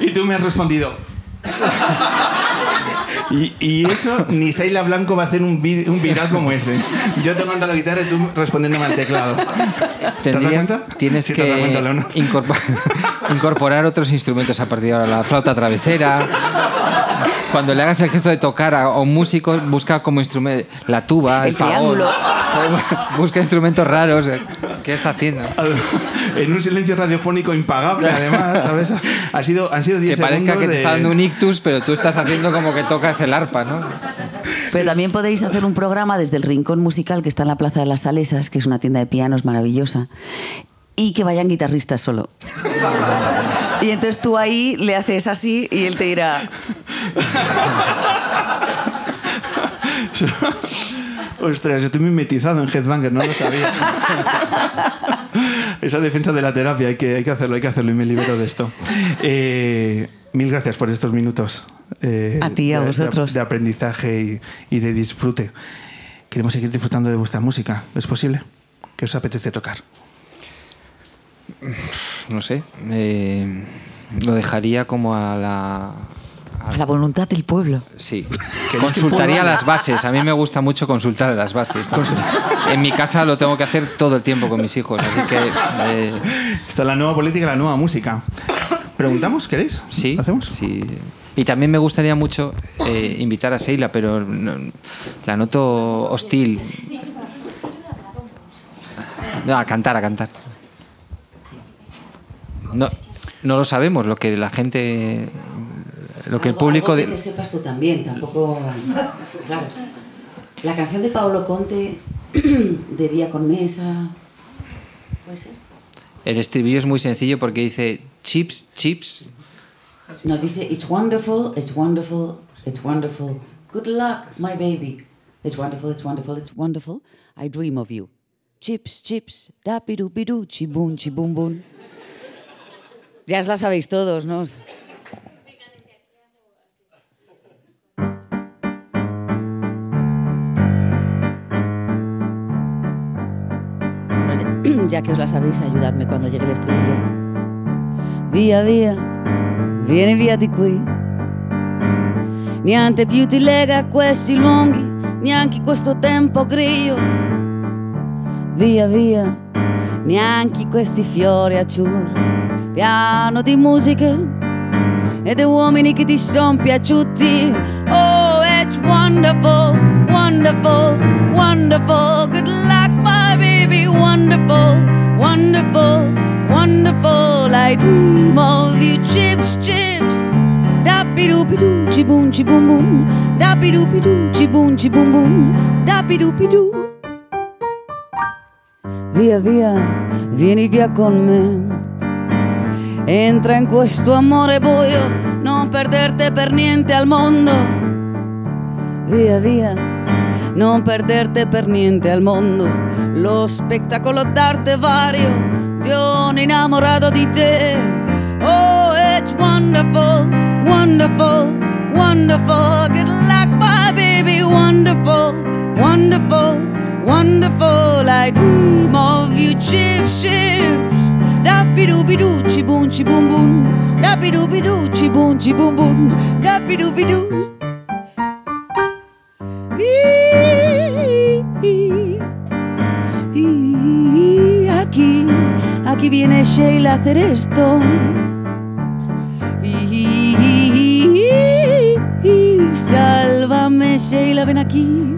Y tú me has respondido. Y, y eso, ni Seila Blanco va a hacer un, vid- un viral como ese. Yo tocando la guitarra y tú respondiéndome al teclado. ¿Te Tendría- cuenta? Tienes Sí, te que cuenta, Leonor. incorpor- incorporar otros instrumentos a partir de ahora, la flauta travesera. Cuando le hagas el gesto de tocar a, a un músico, busca como instrumento la tuba, el, El triángulo. Busca instrumentos raros. ¿Qué está haciendo? En un silencio radiofónico impagable, además, ¿sabes? Ha sido, han sido 10 Que parezca segundos que te de- está dando un ictus, pero tú estás haciendo como que tocas el arpa, ¿no? Pero también podéis hacer un programa desde el Rincón Musical que está en la Plaza de las Salesas, que es una tienda de pianos maravillosa, y que vayan guitarristas solo. Y entonces tú ahí le haces así y él te dirá, Ostras, estoy mimetizado en Headbanger, no lo sabía. Esa defensa de la terapia, hay que, hay que hacerlo, hay que hacerlo y me libero de esto. Eh, mil gracias por estos minutos. eh, A ti, a de- vosotros. De, aprendizaje y, y de disfrute. Queremos seguir disfrutando de vuestra música. ¿Es posible? ¿Qué os apetece tocar? No sé. eh, lo dejaría como a la. A la voluntad del pueblo. Sí. que Consultaría las bases. A mí me gusta mucho consultar las bases. En mi casa lo tengo que hacer todo el tiempo con mis hijos. Así que. eh, Esta es la nueva política, la nueva música. ¿Preguntamos? ¿Queréis? sí. ¿Lo hacemos? sí. Y también me gustaría mucho eh, invitar a Seila, pero no- la noto hostil. No, a cantar, a cantar. No, no lo sabemos, lo que la gente. Lo que el público. Algo que te sepas tú también, tampoco. Claro. La canción de Paolo Conte, de Vía con Mesa. ¿Puede ser? El estribillo es muy sencillo porque dice chips, chips. No, dice, It's wonderful, it's wonderful, it's wonderful. Good luck, my baby. It's wonderful, it's wonderful, it's wonderful. I dream of you. Chips, chips, da piru piru, chibun, chibun bun. Ya os la sabéis todos, ¿no? Ya- que os la sabéis, ayudadme cuando llegue el estribillo. Vía, vía, vieni via di qui. Niente più ti lega a questi luoghi, neanche questo tempo grigio. Via via, neanche questi fiori azzurri, piano di musiche e di uomini che ti sono piaciuti. Oh, it's wonderful, wonderful, wonderful. Good luck, my baby, wonderful, wonderful, wonderful. I dream of you, chips, chips. Dappy doopy doo, chi boom, chi boom. Dappy doopy doo, chi boom, chi boom boom. Dappy doopy doo. Via, via, vieni via con me. Entra in questo amore buio, non perderti per niente al mondo. Via, via, non perderti per niente al mondo. Lo spettacolo d'arte vario di un innamorato di te. Oh, it's wonderful, wonderful, wonderful. Good luck, my baby, wonderful, wonderful, wonderful. I dream of you, chips, chips. Dappy dooby doo, chi boom, chi boom boom. Dappy aquí viene Sheila a hacer esto. Sálvame, Sheila, ven aquí.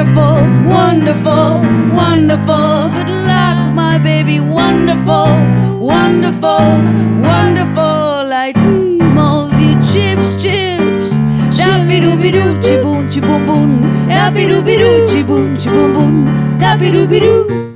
Wonderful, wonderful, wonderful. Good luck, my baby, wonderful, wonderful, wonderful. I dream of you, chips, chips. Dappy dooby doo, chi boom, chi boom boom. Dappy dooby doo, chi boom, chi boom boom. Dappy dooby doo.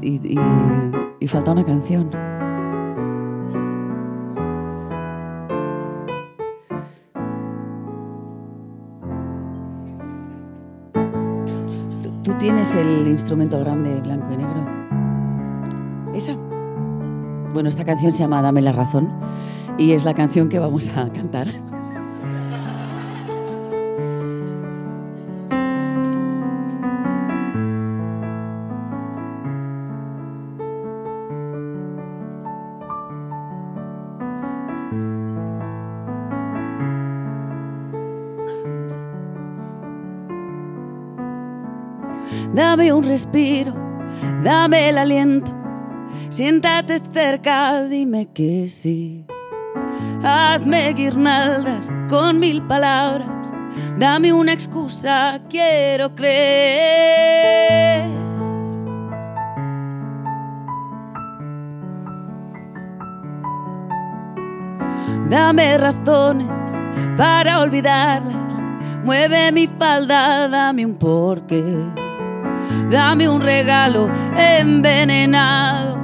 Y, falta una canción. ¿Tú, tú tienes el instrumento grande blanco y negro? ¿Esa? Bueno, esta canción se llama Dame la razón y es la canción que vamos a cantar. Respiro, dame el aliento. Siéntate cerca, dime que sí. Hazme guirnaldas con mil palabras. Dame una excusa, quiero creer. Dame razones para olvidarlas. Mueve mi falda, dame un porqué. Dame un regalo envenenado.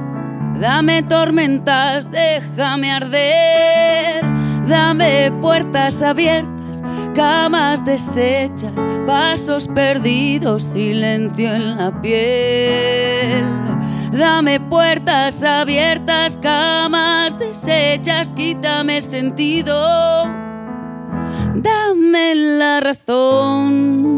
Dame tormentas, déjame arder. Dame puertas abiertas, camas deshechas, pasos perdidos, silencio en la piel. Dame puertas abiertas, camas deshechas, quítame sentido. Dame la razón.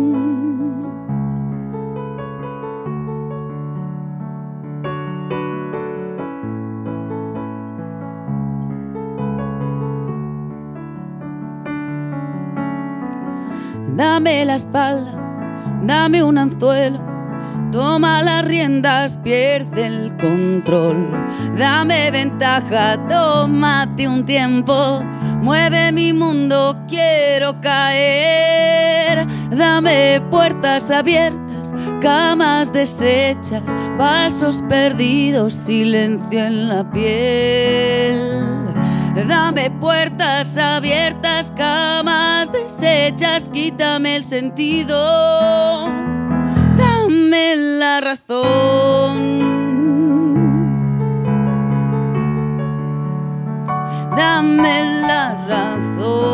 Dame la espalda, dame un anzuelo. Toma las riendas, pierde el control. Dame ventaja, tómate un tiempo. Mueve mi mundo, quiero caer. Dame puertas abiertas, camas deshechas, pasos perdidos, silencio en la piel. Dame puertas abiertas, camas deshechas, quítame el sentido. Dame la razón. Dame la razón.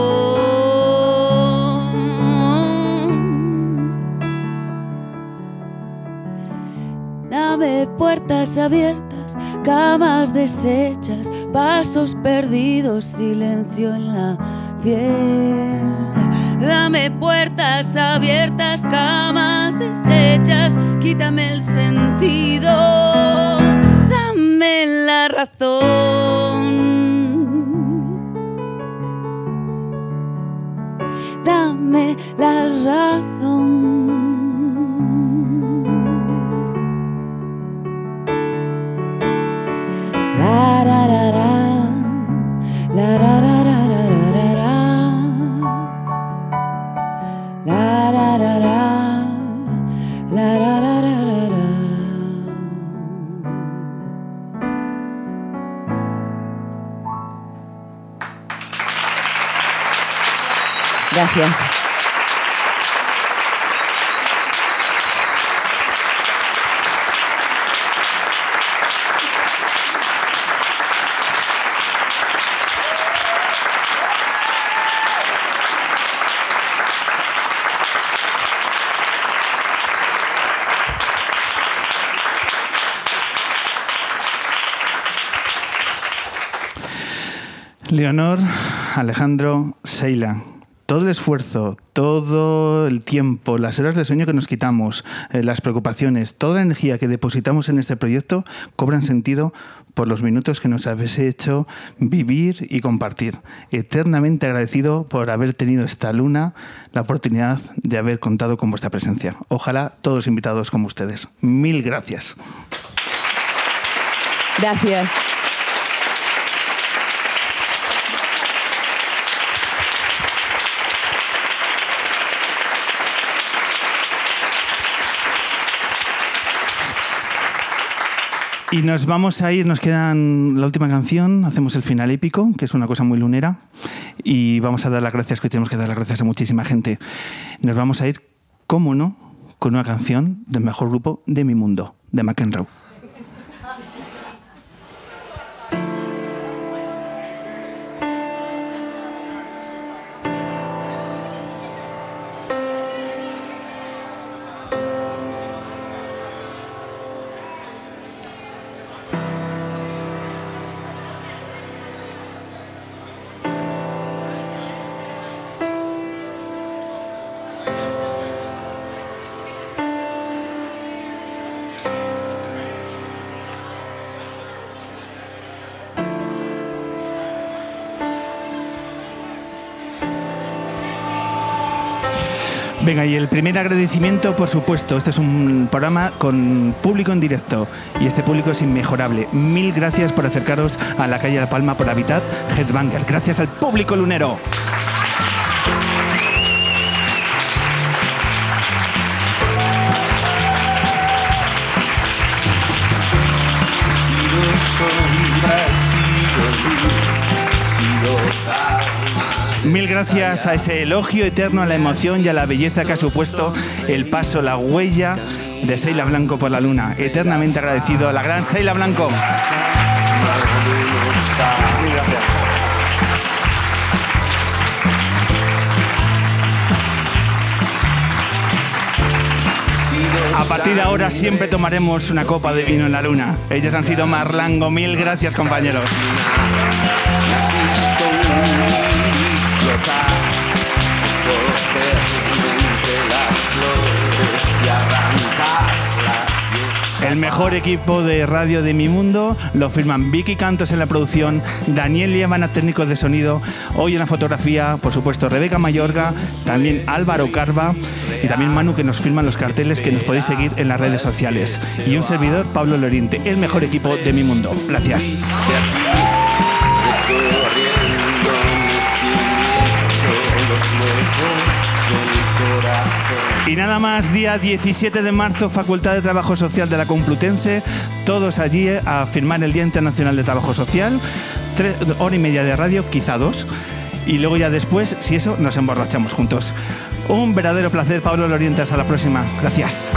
Dame puertas abiertas, camas deshechas, pasos perdidos, silencio en la piel. Dame puertas abiertas, camas deshechas, quítame el sentido, dame la razón. Dame la razón. Leonor, Alejandro, Seila. Todo el esfuerzo, todo el tiempo, las horas de sueño que nos quitamos, eh, las preocupaciones, toda la energía que depositamos en este proyecto cobran sentido por los minutos que nos habéis hecho vivir y compartir. Eternamente agradecido por haber tenido esta luna, la oportunidad de haber contado con vuestra presencia. Ojalá todos invitados como ustedes. Mil gracias. Gracias. Y nos vamos a ir, nos quedan la última canción, hacemos el final épico, que es una cosa muy lunera, y vamos a dar las gracias, que tenemos que dar las gracias a muchísima gente. Nos vamos a ir, cómo no, con una canción del mejor grupo de mi mundo, de McEnroe. Venga, y el primer agradecimiento, por supuesto, este es un programa con público en directo y este público es inmejorable. Mil gracias por acercaros a la calle La Palma por Habitat Headbanger. Gracias al público lunero. Mil gracias a ese elogio eterno a la emoción y a la belleza que ha supuesto el paso, la huella de Seila Blanco por la luna. Eternamente agradecido a la gran Seila Blanco. A partir de ahora siempre tomaremos una copa de vino en la luna. Ellos han sido Marlango. Mil gracias, compañeros. El mejor equipo de radio de mi mundo lo firman Vicky Cantos en la producción, Daniel Lievana, técnicos de sonido, hoy en la fotografía, por supuesto, Rebeca Mayorga, también Álvaro Carva y también Manu que nos firman los carteles que nos podéis seguir en las redes sociales. Y un servidor, Pablo Loriente, el mejor equipo de mi mundo. Gracias. Y nada más, día 17 de marzo, Facultad de Trabajo Social de la Complutense, todos allí a firmar el Día Internacional de Trabajo Social, tres hora y media de radio, quizá dos, y luego ya después, si eso, nos emborrachamos juntos. Un verdadero placer, Pablo Loriente, hasta la próxima. Gracias.